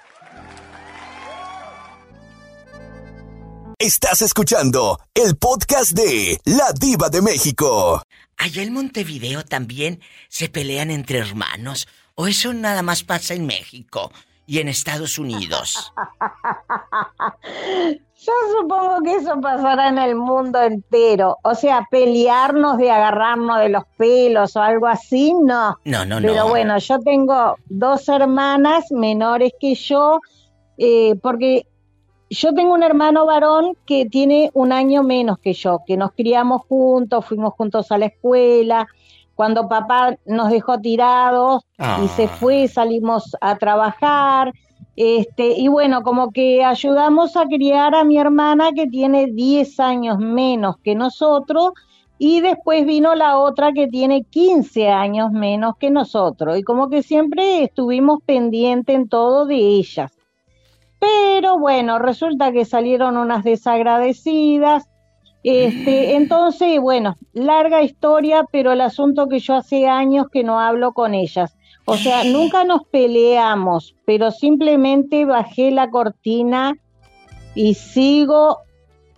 Estás escuchando el podcast de La Diva de México. Allá en Montevideo también se pelean entre hermanos. ¿O eso nada más pasa en México y en Estados Unidos? Yo supongo que eso pasará en el mundo entero. O sea, pelearnos de agarrarnos de los pelos o algo así, no. No, no, no. Pero bueno, yo tengo dos hermanas menores que yo, eh, porque yo tengo un hermano varón que tiene un año menos que yo, que nos criamos juntos, fuimos juntos a la escuela. Cuando papá nos dejó tirados y se Ah. fue, salimos a trabajar. Este, y bueno, como que ayudamos a criar a mi hermana que tiene 10 años menos que nosotros y después vino la otra que tiene 15 años menos que nosotros y como que siempre estuvimos pendientes en todo de ellas. Pero bueno, resulta que salieron unas desagradecidas. Este, entonces, bueno, larga historia, pero el asunto que yo hace años que no hablo con ellas. O sea, nunca nos peleamos, pero simplemente bajé la cortina y sigo.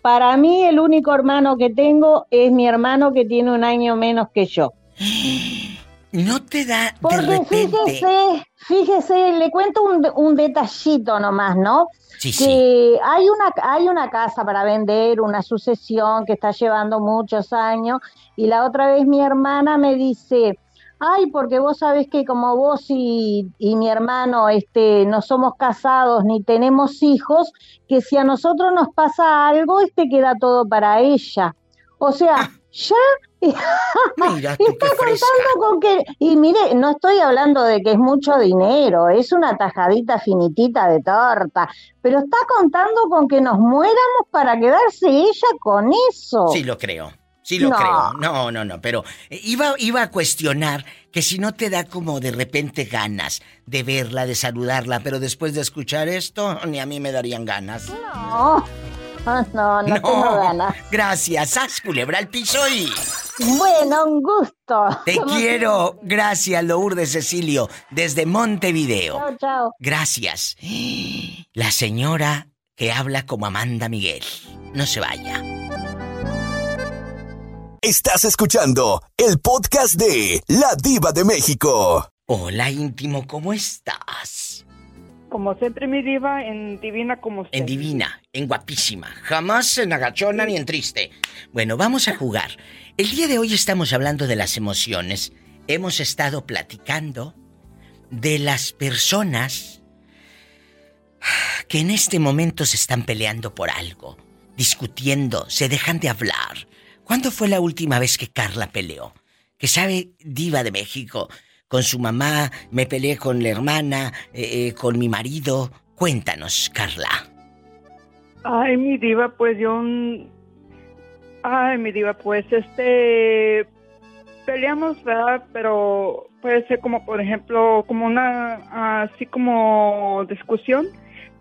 Para mí el único hermano que tengo es mi hermano que tiene un año menos que yo. ¿No te da de Porque repente? fíjese, fíjese, le cuento un, un detallito nomás, ¿no? Sí, que hay una hay una casa para vender, una sucesión que está llevando muchos años y la otra vez mi hermana me dice, "Ay, porque vos sabés que como vos y, y mi hermano este no somos casados ni tenemos hijos, que si a nosotros nos pasa algo, este queda todo para ella." O sea, ya Mira tú, está contando con que y mire, no estoy hablando de que es mucho dinero, es una tajadita finitita de torta, pero está contando con que nos muéramos para quedarse ella con eso. Sí lo creo. Sí lo No. creo. No, no, no. Pero eh, iba, iba a cuestionar que si no te da como de repente ganas de verla, de saludarla, pero después de escuchar esto, ni a mí me darían ganas. No, Ah, no, no, tengo ganas. Gracias. Haz culebra al piso y. Bueno, un gusto. Te quiero. Gracias, Lourdes Cecilio, desde Montevideo. Chao, chao. Gracias. La señora que habla como Amanda Miguel. No se vaya. Estás escuchando el podcast de La Diva de México. Hola, íntimo, ¿cómo estás? Como siempre, mi diva, en divina como usted. En divina, en guapísima. Jamás en agachona ni en triste. Bueno, vamos a jugar. El día de hoy estamos hablando de las emociones. Hemos estado platicando de las personas que en este momento se están peleando por algo, discutiendo, se dejan de hablar. ¿Cuándo fue la última vez que Carla peleó? Que sabe, diva de México, con su mamá, me peleé con la hermana, eh, eh, con mi marido. Cuéntanos, Carla. Ay, mi diva, pues yo... mm, Ay, mi diva, pues este... Peleamos, ¿verdad? Pero puede ser como, por ejemplo, como una... Así como discusión.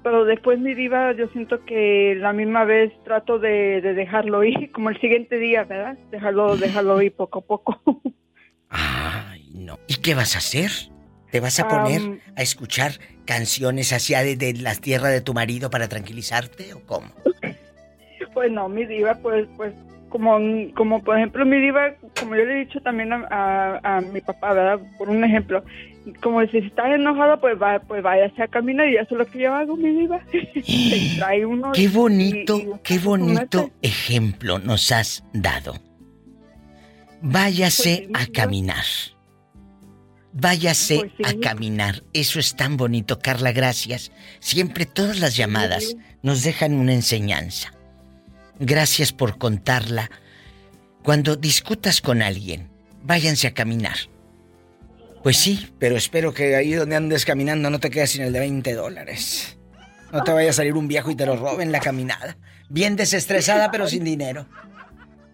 Pero después, mi diva, yo siento que la misma vez trato de, de dejarlo ir, como el siguiente día, ¿verdad? Dejarlo, dejarlo ir poco a poco. ¿Y qué vas a hacer? ¿Te vas a poner a escuchar canciones hacia de, de la tierra de tu marido para tranquilizarte o cómo? Pues no, mi diva, pues, pues, como, como por ejemplo mi diva, como yo le he dicho también a, a- a mi papá, ¿verdad? Por un ejemplo, como si estás enojado, pues va, pues váyase a caminar y eso es lo que yo hago, mi diva. Trae uno Qué bonito, y- y- qué bonito ejemplo nos has dado. Váyase a caminar. Váyase Pues sí. a caminar. Eso es tan bonito, Carla, gracias. Siempre todas las llamadas nos dejan una enseñanza. Gracias por contarla. Cuando discutas con alguien, váyanse a caminar. Pues sí, pero espero que ahí donde andes caminando no te quedes sin el de 20 dólares. No te vaya a salir un viejo y te lo roben la caminada. Bien desestresada, pero sin dinero.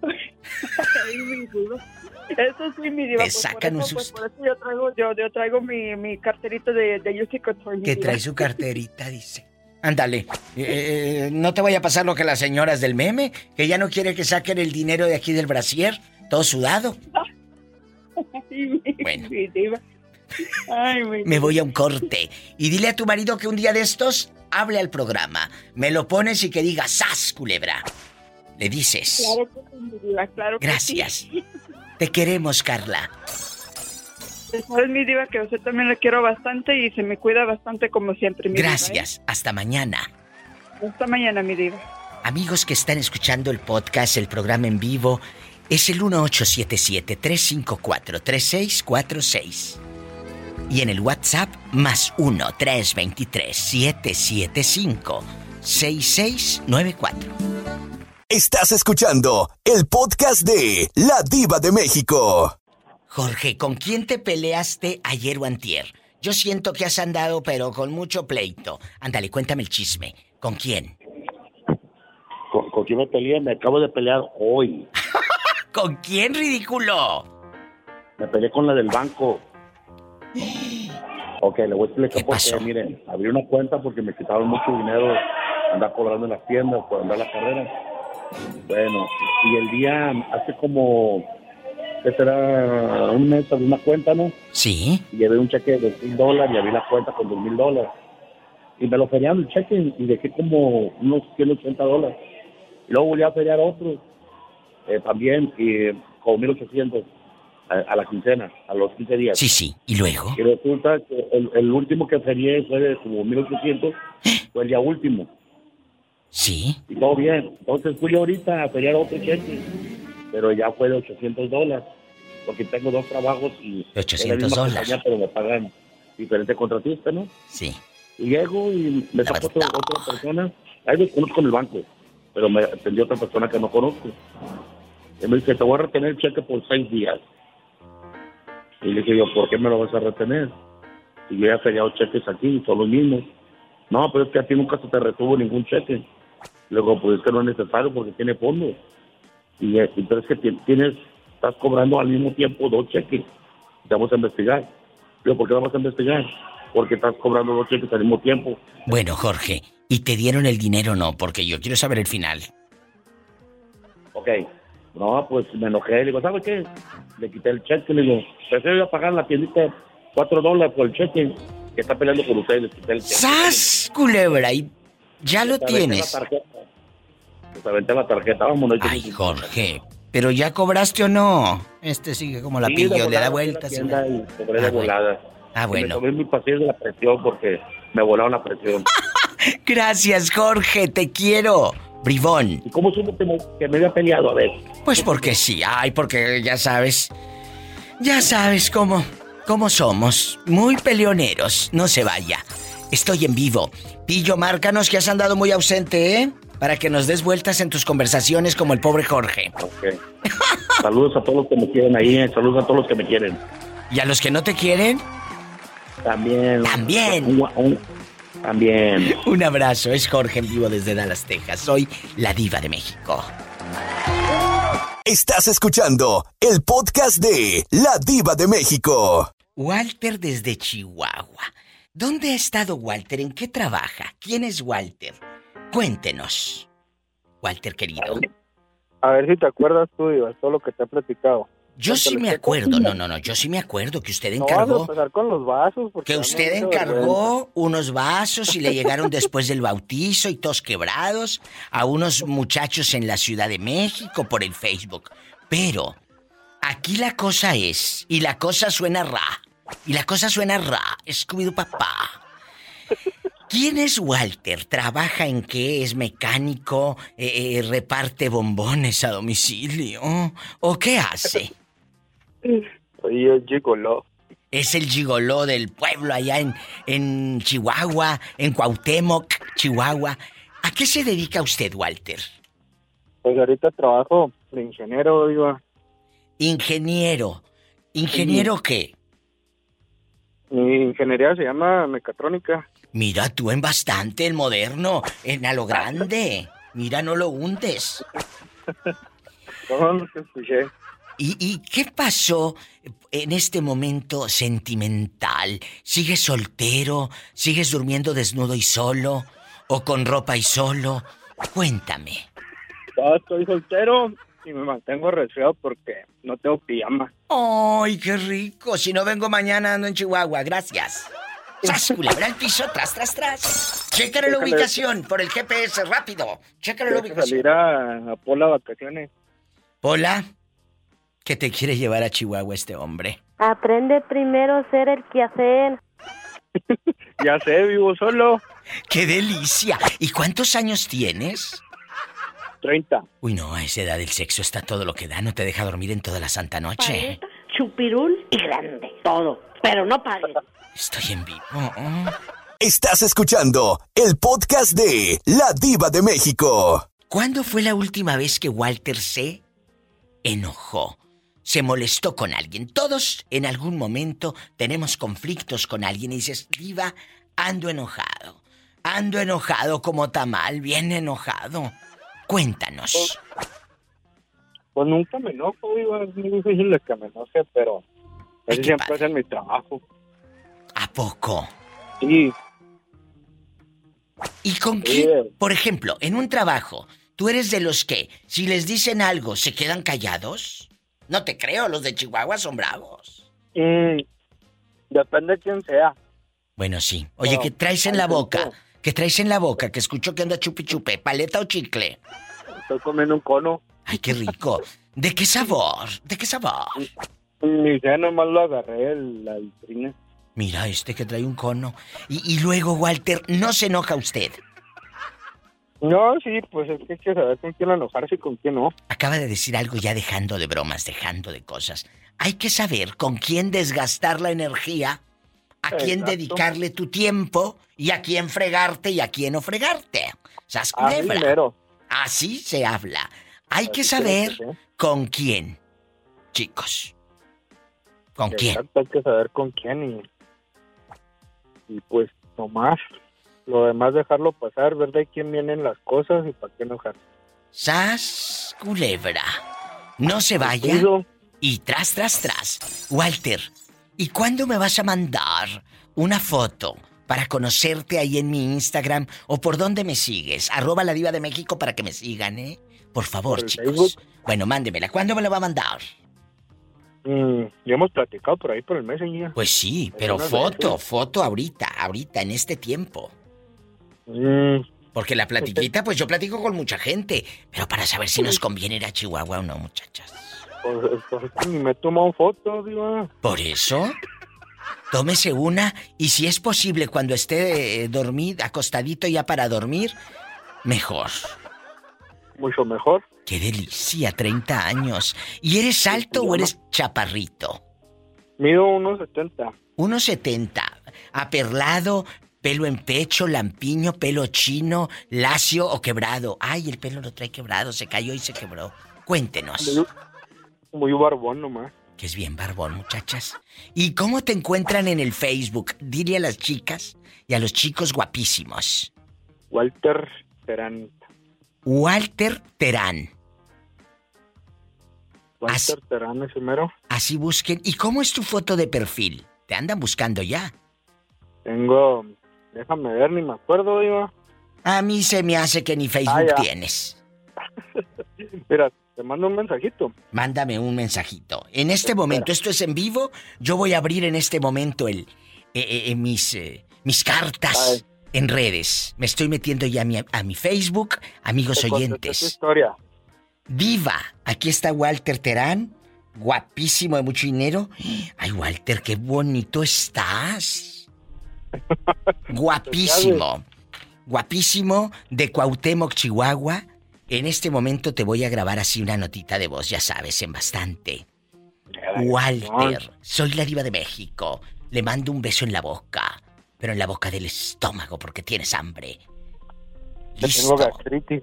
Eso sí, mi diva. Te pues, sacan por un pues, susto. por eso yo traigo, yo, yo traigo mi, mi carterito de, de mi Que trae su carterita, dice. Ándale, eh, eh, no te vaya a pasar lo que las señoras del meme, que ya no quiere que saquen el dinero de aquí del brasier, todo sudado. Ay, mi, Bueno. mi diva. Ay, mi Me voy a un corte. Y dile a tu marido que un día de estos hable al programa. Me lo pones y que diga ¡Sas, culebra! Le dices. Claro que sí, mi diva, claro que Gracias. sí. Te queremos, Carla. Sabes, mi diva, que a usted también le quiero bastante y se me cuida bastante como siempre, mi diva, Gracias. Hasta mañana. ¿eh? Hasta mañana, mi diva. Amigos que están escuchando el podcast, el programa en vivo, es el 1877-354-3646. Y en el WhatsApp, más 1-323-775-6694. Estás escuchando el podcast de La Diva de México. Jorge, ¿con quién te peleaste ayer o antier? Yo siento que has andado, pero con mucho pleito. Ándale, cuéntame el chisme. ¿Con quién? ¿Con, con quién me peleé? Me acabo de pelear hoy. ¿Con quién, ridículo? Me peleé con la del banco. Ok, le voy a explicar por qué. Miren, abrí una cuenta porque me quitaron mucho dinero andar cobrando en las tiendas por andar la carrera. Bueno, y el día, hace como, ¿qué será? Un mes abrí una cuenta, ¿no? Sí. Y llevé un cheque de mil dólares y abrí la cuenta con dos mil dólares. Y me lo feriaron el cheque y dejé como unos 180 dólares. Y luego volví a feriar otro eh, también, y como 1800 a, a la quincena, a los 15 días. Sí, sí. ¿Y luego? Y resulta que el, el último que ferié fue de como 1800, fue el día último. Sí. Y todo bien. Entonces fui ahorita a feriar otro cheque, pero ya fue de 800 dólares, porque tengo dos trabajos y... De 800 es la misma dólares. compañía, pero me pagan diferente contratista, ¿no? Sí. Y llego y me tocó otra, otra persona. Ahí los conozco en el banco, pero me atendió otra persona que no conozco. Y me dice, te voy a retener el cheque por seis días. Y le dije yo, ¿por qué me lo vas a retener? Y yo ya he feriado cheques aquí, son los mismos. No, pero es que a ti nunca se te retuvo ningún cheque. Luego, pues es que no es necesario porque tiene fondos. Y, eh, y pero es que ti- tienes, estás cobrando al mismo tiempo dos cheques. Te vamos a investigar. Yo, ¿por qué vamos a investigar? Porque estás cobrando dos cheques al mismo tiempo. Bueno, Jorge, ¿y te dieron el dinero o no? Porque yo quiero saber el final. Ok. No, pues me enojé. Le digo, ¿sabe qué? Le quité el cheque. Le digo, prefiero ir a pagar la tiendita cuatro dólares por el cheque que está peleando por ustedes. Le quité el cheque. ¡Sas, culebra! Y ya lo tienes. la aventé la tarjeta. Vámonos. Ay, Jorge, ¿pero ya cobraste o no? Este sigue como la Sí, pillo, de le da vueltas. y la- y cobré de Ah, bueno. volada. Ah, Y. Me tomé mi paciencia de la presión porque me volaron la presión. Gracias, Jorge, te quiero. Bribón. ¿Y cómo supo que me, que me había peleado? A ver. Pues porque sí, ay, porque ya sabes. Ya sabes cómo. cómo somos. Muy peleoneros. No se vaya. Estoy en vivo. Pillo, márcanos que has andado muy ausente, ¿eh? Para que nos des vueltas en tus conversaciones como el pobre Jorge. Ok. Saludos a todos los que me quieren ahí. eh. Saludos a todos los que me quieren. ¿Y a los que no te quieren? También. También. Un- un- también. Un abrazo, es Jorge en vivo desde Dallas, Texas. Soy la diva de México. Estás escuchando el podcast de La Diva de México. Walter desde Chihuahua. ¿Dónde ha estado Walter? ¿En qué trabaja? ¿Quién es Walter? Cuéntenos. Walter querido. A ver si te acuerdas tú, Diva, todo lo que te he platicado. Yo sí me acuerdo, no, no, no, yo sí me acuerdo que usted No vas a encargó, empezar con los vasos. Porque que usted encargó unos vasos y le llegaron después del bautizo y todos quebrados a unos muchachos en la Ciudad de México por el Facebook. Pero aquí la cosa es, y la cosa suena ra, y la cosa suena ra, Scooby-Doo papá. ¿Quién es Walter? ¿Trabaja en qué? ¿Es mecánico? Eh, eh, ¿Reparte bombones a domicilio? ¿O qué hace? Soy yo gigoló. Es el gigoló del pueblo allá en, en Chihuahua, en Cuauhtémoc, Chihuahua. ¿A qué se dedica usted, Walter? Pues ahorita trabajo de ingeniero, Diva. Ingeniero. ¿Ingeniero qué? Mi ingeniería se llama mecatrónica. Mira tú en bastante, en moderno, en a lo grande. Mira, no lo hundes. No, no te escuché. ¿Y, y qué pasó en este momento sentimental? ¿Sigues soltero? ¿Sigues durmiendo desnudo y solo? ¿O con ropa y solo? Cuéntame. No, estoy soltero y me mantengo resfriado porque no tengo pijama. ¡Ay, qué rico! Si no vengo mañana ando en Chihuahua, gracias. ¡Sas, culebra al piso! ¡Tras, tras, tras! Chécale la ubicación por el GPS, rápido. Chécale la que ubicación. salir a, a Pola vacaciones. Hola. ¿Qué te quiere llevar a Chihuahua este hombre? Aprende primero a ser el quehacer. Ya sé, vivo solo. ¡Qué delicia! ¿Y cuántos años tienes? 30. Uy, no, a esa edad el sexo está todo lo que da. No te deja dormir en toda la santa noche. Chupirul y grande. Todo. Pero no pagues. Estoy en vivo. Estás escuchando el podcast de La Diva de México. ¿Cuándo fue la última vez que Walter se enojó? Se molestó con alguien. Todos en algún momento tenemos conflictos con alguien y dices, Diva, ando enojado. Ando enojado como tamal, bien enojado. Cuéntanos. Pues nunca me enojo, Diva. Es muy difícil de que me enoje, pero qué siempre padre. es en mi trabajo. ¿A poco? Sí. ¿Y con Sí. quién? Por ejemplo, en un trabajo, ¿tú eres de los que, si les dicen algo, se quedan callados? No te creo, los de Chihuahua son bravos. Mm, depende de quién sea. Bueno, sí. Oye, No, ¿qué traes en la boca? ¿Qué traes en la boca? Que escucho que anda chupi chupe, paleta o chicle. Estoy comiendo un cono. Ay, qué rico. ¿De qué sabor? ¿De qué sabor? Ni sé, nomás lo agarré la vitrina. Mira, este que trae un cono. Y, y luego, Walter, ¿no se enoja usted? No, sí, pues es que hay que saber con quién enojarse y con quién no. Acaba de decir algo ya dejando de bromas, dejando de cosas. Hay que saber con quién desgastar la energía, a quién Exacto. dedicarle tu tiempo y a quién fregarte y a quién no fregarte. ¿Sas Así culebra? mero. Así se habla. Hay que saber que con quién, chicos. ¿Con quién? Exacto, hay que saber con quién y, y pues nomás. Lo demás dejarlo pasar, ver de quién vienen las cosas y para qué enojar. Sas culebra. No se vaya. Y tras, tras, tras. Walter, ¿y cuándo me vas a mandar una foto para conocerte ahí en mi Instagram o por dónde me sigues? Arroba la diva de México para que me sigan, ¿eh? Por favor, Por chicos. Facebook. Bueno, mándemela. ¿Cuándo me la va a mandar? Mm, ya hemos platicado por ahí por el Messenger. Pues sí, pero foto, foto ahorita, ahorita, en este tiempo. Mm, Porque la platiquita, pues yo platico con mucha gente, pero para saber si nos conviene ir a Chihuahua o no, muchachas. Pues, pues, ni me he tomado fotos, diva. Por eso, tómese una y si es posible cuando esté eh, dormido, acostadito ya para dormir, mejor. Mucho mejor. Qué delicia, 30 años. ¿Y eres alto o eres chaparrito? Mido unos 70. 1.70. Aperlado, pelo en pecho, lampiño, pelo chino, lacio o quebrado. Ay, el pelo lo trae quebrado, se cayó y se quebró. Cuéntenos. Muy, barbón nomás. Que es bien barbón, muchachas. ¿Y cómo te encuentran en el Facebook? Dile a las chicas y a los chicos guapísimos. Walter Terán. Walter Terán. Walter Terán es primero. Así busquen. ¿Y cómo es tu foto de perfil? Te andan buscando ya. Tengo. Déjame ver, ni me acuerdo, Iba. A mí se me hace que ni Facebook Ah, ya. tienes. Mira, te mando un mensajito. Mándame un mensajito. En este momento, esto es en vivo. Yo voy a abrir en este momento el eh, eh, eh, mis eh, mis cartas en redes. Me estoy metiendo ya a mi, a mi Facebook, amigos Te oyentes. historia. Diva, aquí está Walter Terán, guapísimo de mucho dinero. Ay, Walter, qué bonito estás. Guapísimo. Guapísimo de Cuauhtémoc, Chihuahua. En este momento te voy a grabar así una notita de voz, ya sabes, en bastante. Walter, soy la diva de México. Le mando un beso en la boca, pero en la boca del estómago porque tienes hambre. Te tengo gastritis.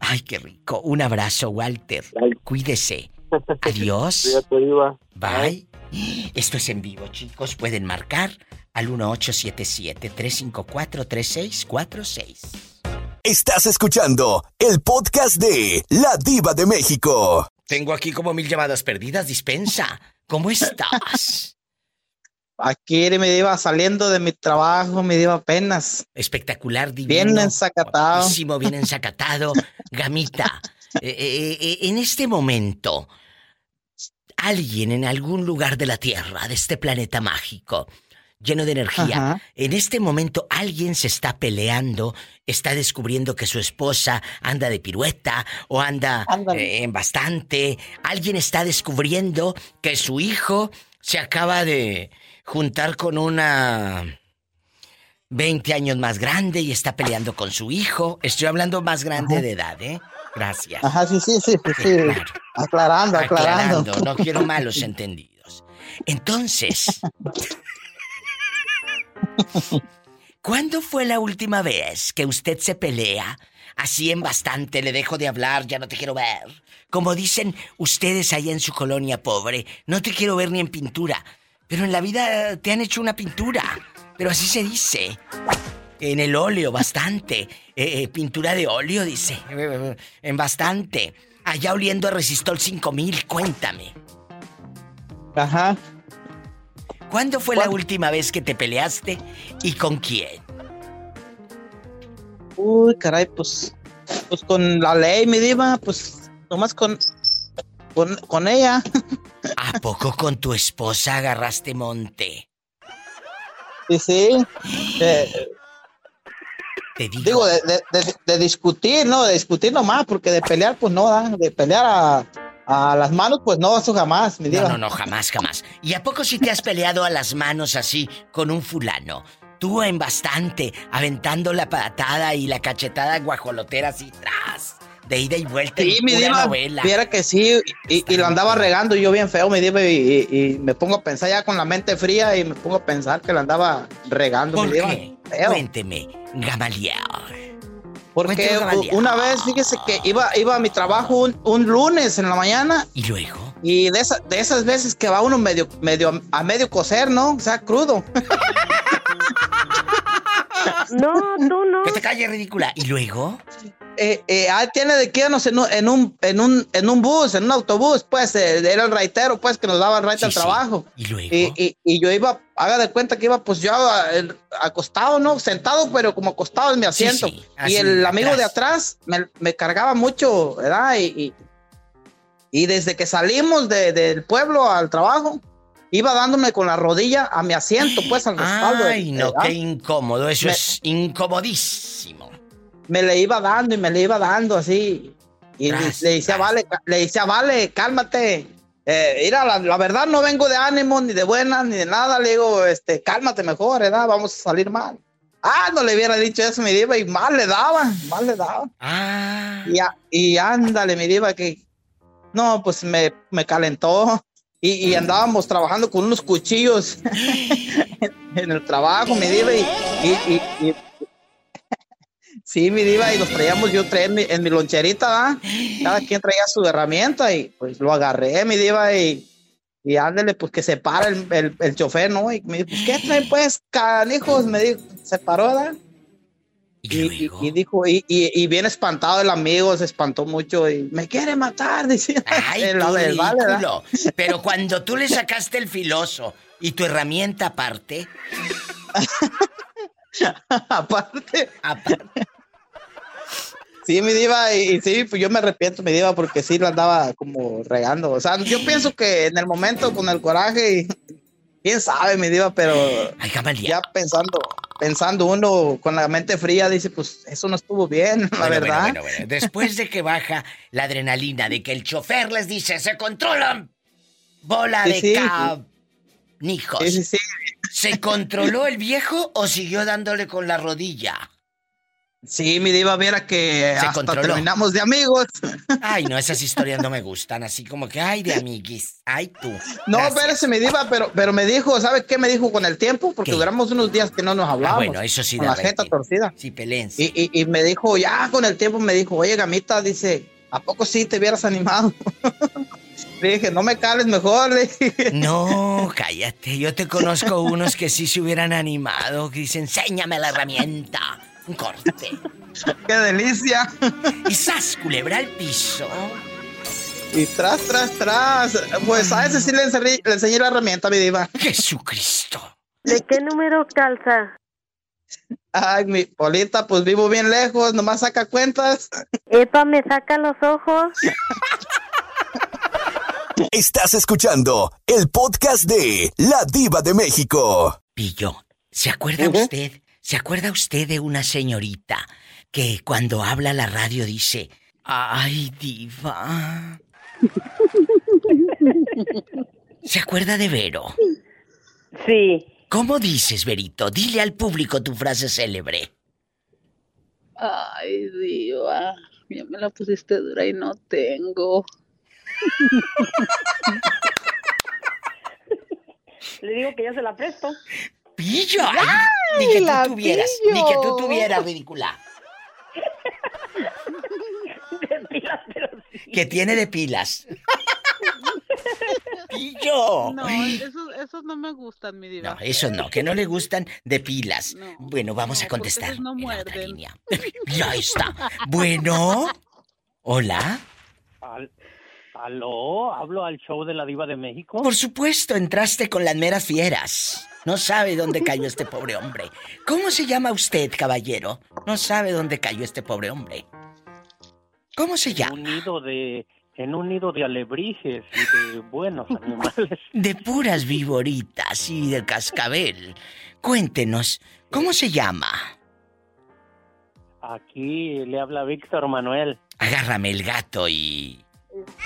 Ay, qué rico. Un abrazo, Walter. Cuídese. Adiós. Cuídate. Bye. Esto es en vivo, chicos. Pueden marcar al 1877-354-3646. Estás escuchando el podcast de La Diva de México. Tengo aquí como mil llamadas perdidas. Dispensa. ¿Cómo estás? Aquí me iba saliendo de mi trabajo, me iba apenas. Espectacular, divino. Bien ensacatado. Guapísimo, bien ensacatado. Gamita, eh, eh, eh, en este momento, alguien en algún lugar de la Tierra, de este planeta mágico, lleno de energía, Ajá. en este momento alguien se está peleando, está descubriendo que su esposa anda de pirueta o anda eh, en bastante, alguien está descubriendo que su hijo se acaba de juntar con una 20 años más grande y está peleando con su hijo. Estoy hablando más grande Ajá. de edad, ¿eh? Gracias. Ajá, sí, sí, sí, sí, sí. Aclarando, aclarando. Aclarando, no quiero malos entendidos. Entonces, ¿cuándo fue la última vez que usted se pelea? Así en bastante, le dejo de hablar, ya no te quiero ver. Como dicen ustedes allá en su colonia pobre, no te quiero ver ni en pintura. Pero en la vida te han hecho una pintura. Pero así se dice. En el óleo, bastante. Eh, eh, pintura de óleo, dice. En bastante. Allá oliendo a Resistol 5000, cuéntame. Ajá. ¿Cuándo fue la última vez que te peleaste y con quién? Uy, caray, pues, pues con la ley, mi diva, pues nomás con, con, con ella. ¿A poco con tu esposa agarraste monte? Sí, sí. Eh, Te digo. digo, de, de- de- de discutir, ¿no? De discutir nomás, porque de pelear, pues no, de pelear a, a las manos, pues no, eso jamás, mi diva. No, no, no, jamás, jamás. ¿Y a poco si te has peleado a las manos así con un fulano? Tú en bastante, aventando la patada y la cachetada guajolotera así tras, de ida y vuelta Sí, en mi diva, viera que sí, y, y lo andaba regando yo bien feo, mi diva, y, y- y me pongo a pensar ya con la mente fría y me pongo a pensar que lo andaba regando, ¿Por mi diva. qué? Cuénteme, Gamaliel. Porque una vez, fíjese que iba, iba a mi trabajo un, un lunes en la mañana. ¿Y luego? Y de, esa- de esas veces que va uno medio, medio a medio cocer, ¿no? O sea, crudo. No, tú no. Que te calles, ridícula. ¿Y luego? Eh, eh, ah, tiene de que irnos en un, en un, en un, en un bus, en un autobús, pues, eh, era el raitero, pues, que nos daba el raite al trabajo. ¿Y luego? Y, y- y yo iba, haga de cuenta que iba, pues, yo el- acostado, ¿no? Sentado, pero como acostado en mi Sí, asiento. sí, y el amigo atrás. de atrás me, me cargaba mucho, ¿verdad? Y, y, y desde que salimos de- del pueblo al trabajo, iba dándome con la rodilla a mi asiento, pues, al respaldo. Ay, no, ¿verdad? qué incómodo. Eso Me- es incomodísimo. Me le iba dando y me le iba dando así. Y le, Tras, le decía, vale, le decía, vale, cálmate. eh, mira, la, la verdad no vengo de ánimo, ni de buenas, ni de nada. Le digo, este, cálmate mejor, ¿verdad? Vamos a salir mal. Ah, no le hubiera dicho eso, mi diva, y mal le daba, mal le daba. Ah. Y, a- y ándale, mi diva, que no, pues me, me calentó. Y, y andábamos trabajando con unos cuchillos en el trabajo, mi diva, y- y- y- sí, mi diva, y los traíamos, yo traía en mi, en mi loncherita, ¿va? Cada quien traía su herramienta y pues lo agarré, mi diva, y, y ándale, pues que se para el, el, el chofer, ¿no? Y me dijo, pues, ¿qué traen, pues, canijos? Me dijo, se paró, ¿verdad? Y, y- y dijo, y, y, bien espantado el amigo, se espantó mucho y me quiere matar, decía. Ay, El- el vale. Pero cuando tú le sacaste el filoso y tu herramienta aparte. aparte. Sí, mi diva, y, y sí, pues yo me arrepiento, mi diva, porque sí la andaba como regando. O sea, yo pienso que en el momento con el coraje, y, quién sabe, mi diva, pero ya pensando, pensando uno con la mente fría, dice, pues eso no estuvo bien, la Bueno, verdad. bueno, bueno, bueno. Después de que baja la adrenalina, de que el chofer les dice, se controlan. Bola Sí, de sí. sí, sí. ¿Se controló el viejo o siguió dándole con la rodilla? Sí, mi diva, viera que Se hasta controló. terminamos de amigos. Ay, no, esas historias no me gustan, así como que, ay, de amiguis, ay tú. No, Gracias. espérese, mi diva, pero, pero me dijo, ¿sabe qué me dijo con el tiempo? Porque duramos unos días que no nos Ah, hablábamos. bueno, eso sí Con la jeta torcida. Sí, pelense. Y, y, y me dijo, ya con el tiempo me dijo, oye, gamita, dice, ¿a poco sí te hubieras animado? Le dije, no me cales mejor. Le dije. No, cállate. Yo te conozco unos que sí se hubieran animado, que dicen, enséñame la herramienta. Un corte. ¡Qué delicia! Y sas, culebra al piso. Y tras, tras, tras. Pues a ese sí le enseñé, le enseñé la herramienta, mi diva. Jesucristo. ¿De qué número calza? Ay, mi Polita, pues vivo bien lejos, nomás saca cuentas. Epa, me saca los ojos. Estás escuchando el podcast de La Diva de México. Pillo, ¿se acuerda usted? ¿Se acuerda usted de una señorita que cuando habla a la radio dice, ay, diva? ¿Se acuerda de Vero? Sí. ¿Cómo dices, Verito? Dile al público tu frase célebre. Ay, diva, ya me la pusiste dura y no tengo. Le digo que ya se la presto. ¡Pillo! Ay, ni que tú tuvieras, pillo! ni que tú tuvieras, ridícula. Que tiene de pilas. ¡Pillo! No, esos, esos no me gustan, mi diva. No, eso no, que no le gustan de pilas. Bueno, vamos a contestar. Esos no muerden. Ya está. Bueno. Hola. Al- ¿Aló? ¿Hablo al show de la diva de México? Por supuesto, entraste con las meras fieras. No sabe dónde cayó este pobre hombre. ¿Cómo se llama usted, caballero? No sabe dónde cayó este pobre hombre. ¿Cómo se llama? Un nido de... En un nido de alebrijes y de buenos animales. De puras viboritas y del cascabel. Cuéntenos, ¿cómo se llama? Aquí le habla Víctor Manuel. Agárrame el gato y...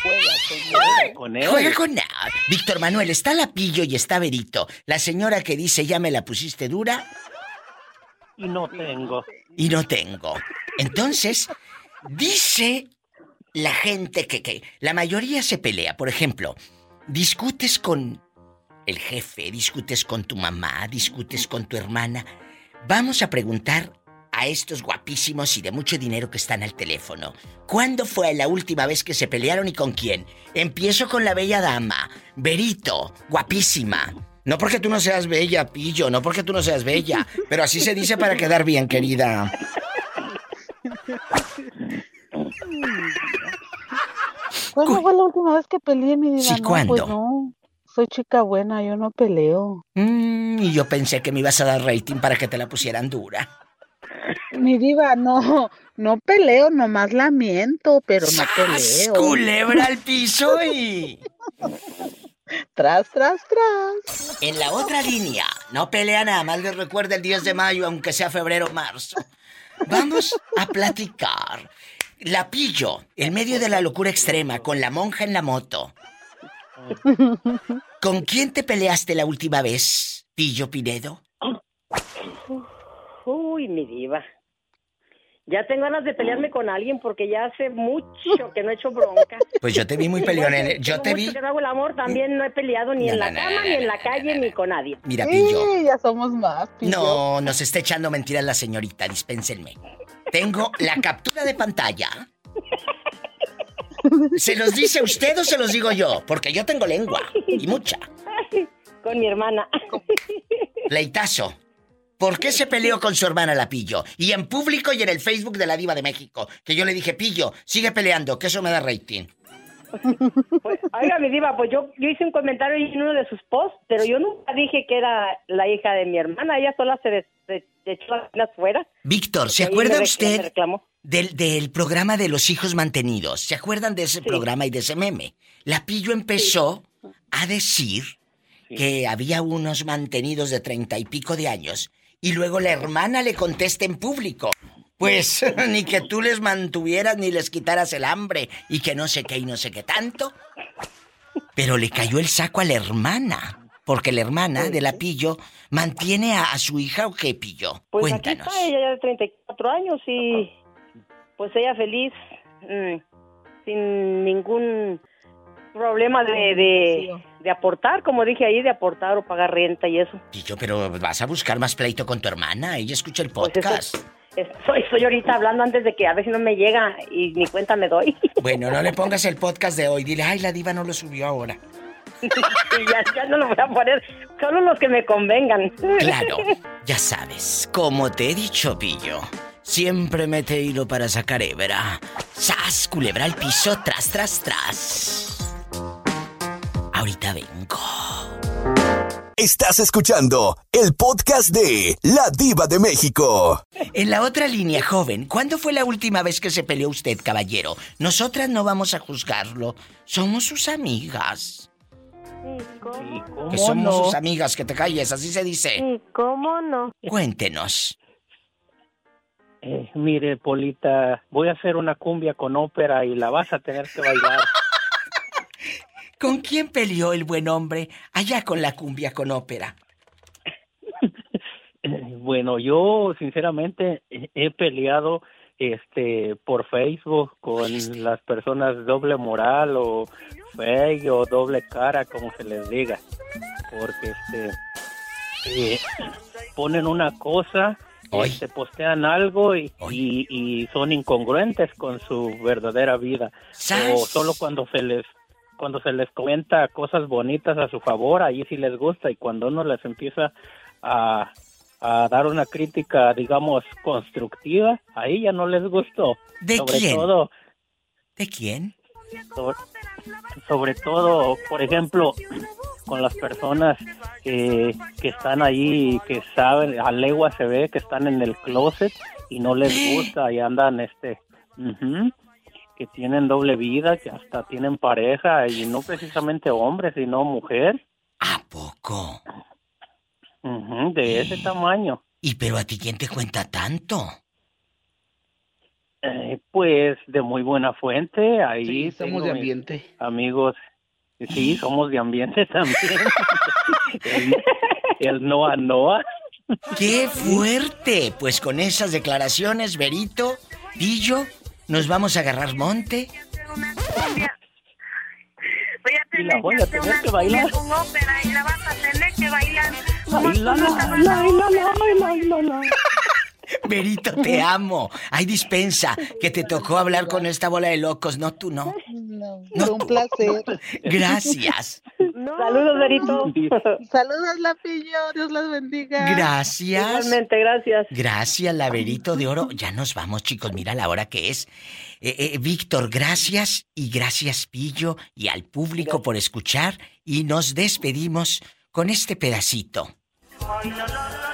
Juega con él. Juega con él. Víctor Manuel, está la pillo y está Verito. La señora que dice ya me la pusiste dura Y no tengo. y no tengo. Entonces, dice la gente que, que la mayoría se pelea. Por ejemplo, discutes con el jefe, discutes con tu mamá, discutes con tu hermana. Vamos a preguntar a estos guapísimos y de mucho dinero que están al teléfono. ¿Cuándo fue la última vez que se pelearon y con quién? Empiezo con la bella dama, Berito, guapísima. No porque tú no seas bella, pillo, no porque tú no seas bella, pero así se dice para quedar bien, querida. ¿Cuándo fue la última vez que peleé, mi diva? Sí, no, ¿cuándo? Pues no, soy chica buena, yo no peleo. Mm, y yo pensé que me ibas a dar rating para que te la pusieran dura. Mi diva, no, no peleo, nomás lamento, pero no peleo. Culebra al piso y... Tras, tras, tras. En la otra línea, no pelea nada más les recuerda el 10 de mayo, aunque sea febrero o marzo. Vamos a platicar. La pillo, en medio de la locura extrema, con la monja en la moto. ¿Con quién te peleaste la última vez, Pillo Pinedo? Uy, mi diva. Ya tengo ganas de pelearme con alguien porque ya hace mucho que no he hecho bronca. Pues yo te vi muy peleón. en- Yo Tengo te vi. que no hago el amor, también no he peleado ni No, en la no, cama, no, ni en la calle, ni con nadie. Mira, Pillo. Sí, ya somos más, Pillo. No, nos está echando mentiras la señorita, dispénsenme. Tengo la captura de pantalla. ¿Se los dice usted o se los digo yo? Porque yo tengo lengua. Y mucha. Con mi hermana. Leitazo. ¿Por qué se peleó con su hermana la Pillo? Y en público y en el Facebook de la Diva de México. Que yo le dije, Pillo, sigue peleando, que eso me da rating. Oiga, mi diva, pues yo, yo hice un comentario en uno de sus posts, pero yo nunca dije que era la hija de mi hermana. Ella sola se, des- se- se echó las fuera. Víctor, ¿se acuerda usted del, del programa de los hijos mantenidos? ¿Se acuerdan de ese programa y de ese meme? La Pillo empezó a decir que había unos mantenidos de treinta y pico de años y luego la hermana le contesta en público. Pues ni que tú les mantuvieras ni les quitaras el hambre y que no sé qué y no sé qué tanto. Pero le cayó el saco a la hermana. Porque la hermana de la Pillo mantiene a, a su hija o qué Pillo. Pues Cuéntanos. aquí está ella ya de 34 años y pues ella feliz, mm, sin ningún problema de, de, de aportar, como dije ahí, de aportar o pagar renta y eso. Pillo, pero vas a buscar más pleito con tu hermana. Ella escucha el podcast. Estoy, estoy ahorita hablando antes de que a ver si no me llega y ni cuenta me doy. Bueno, no le pongas el podcast de hoy. Dile, ay, la diva no lo subió ahora. y ya, ya no lo voy a poner, solo los que me convengan. Claro, ya sabes, como te he dicho, Pillo, siempre mete hilo para sacar hebra. ¡Sas! Culebra al piso, tras, tras, tras. Ahorita vengo. Estás escuchando el podcast de La Diva de México. En la otra línea, joven, ¿cuándo fue la última vez que se peleó usted, caballero? Nosotras no vamos a juzgarlo. Somos sus amigas. Que somos sus amigas, que te calles, así se dice. ¿Y cómo no? Cuéntenos. Eh, mire, Polita, voy a hacer una cumbia con ópera y la vas a tener que bailar. ¿Con quién peleó el buen hombre allá con la cumbia con ópera? Bueno, yo sinceramente he peleado este por Facebook con las personas doble moral o fake o doble cara, como se les diga, porque este eh, ponen una cosa, este, postean algo y, y, y son incongruentes con su verdadera vida. O solo cuando se les cuando se les comenta cosas bonitas a su favor, ahí sí les gusta y cuando uno les empieza a, a dar una crítica, digamos, constructiva, ahí ya no les gustó. ¿De sobre quién? todo ¿De quién? sobre, sobre todo, por ejemplo, con las personas que, que están ahí, que saben, a legua se ve que están en el closet y no les gusta y andan, este, ujú, que tienen doble vida, que hasta tienen pareja y no precisamente hombre, sino mujer. ¿A poco? De ese tamaño. ¿Y pero a ti quién te cuenta tanto? Eh, pues de muy buena fuente, ahí Sí, somos de ambiente. Amigos, sí, somos de ambiente también. el, el Noa Noa. ¡Qué fuerte! Pues con esas declaraciones, Berito, Pillo, nos vamos a agarrar monte. Y la voy a tener que bailar. Con ópera y la vas a tener que bailar. Baila, la, la, la, la, la, la. Berito, te amo. Hay dispensa que te tocó hablar con esta bola de locos, no tú no. Fue un placer. Gracias. Saludos, Berito. Saludos, Lapillo. Dios las bendiga. Gracias. Igualmente, gracias. Gracias, Laberito de Oro. Ya nos vamos, chicos. Mira la hora que es. Eh, eh, Víctor, gracias. Y gracias, Pillo, y al público por escuchar. Y nos despedimos con este pedacito. Ay, la, la, ay, la,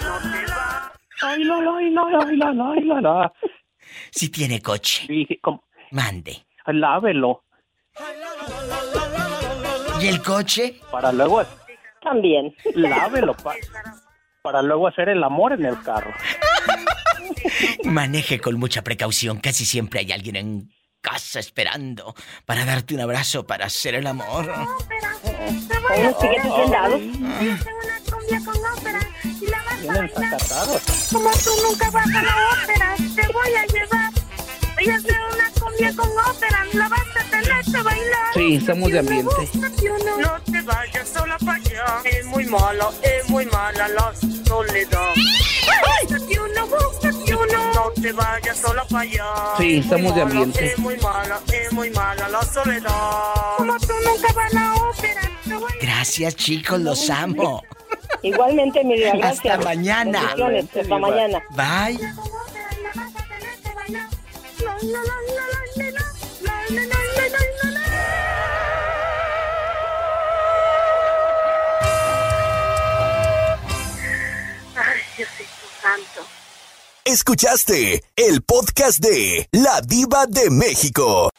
ay, la, la, ay, la, la. Si tiene coche. Mande. Lávelo. ¿Y el coche? Para luego. También. Lávelo. pa- para luego hacer el amor en el carro. Maneje con mucha precaución. Casi siempre hay alguien en casa esperando para darte un abrazo, para hacer el amor. Unos piquetes bien dados. Vienen sacatados. Como tú nunca vas a la ópera, te voy a llevar. A hacer una cumbia con ópera, la vas a tener que bailar. Sí, estamos de ambiente. No te vayas sola para allá. Es muy mala, es muy mala la soledad. No te vayas sola para allá. Sí, estamos de ambiente. Es muy mala, es muy mala la soledad. Como tú nunca vas a la ópera, te voy Gracias, chicos, los amo. Igualmente, mi vida, gracias. Hasta mañana. Hasta mañana. Bye. Santo. Escuchaste el podcast de La Diva de México.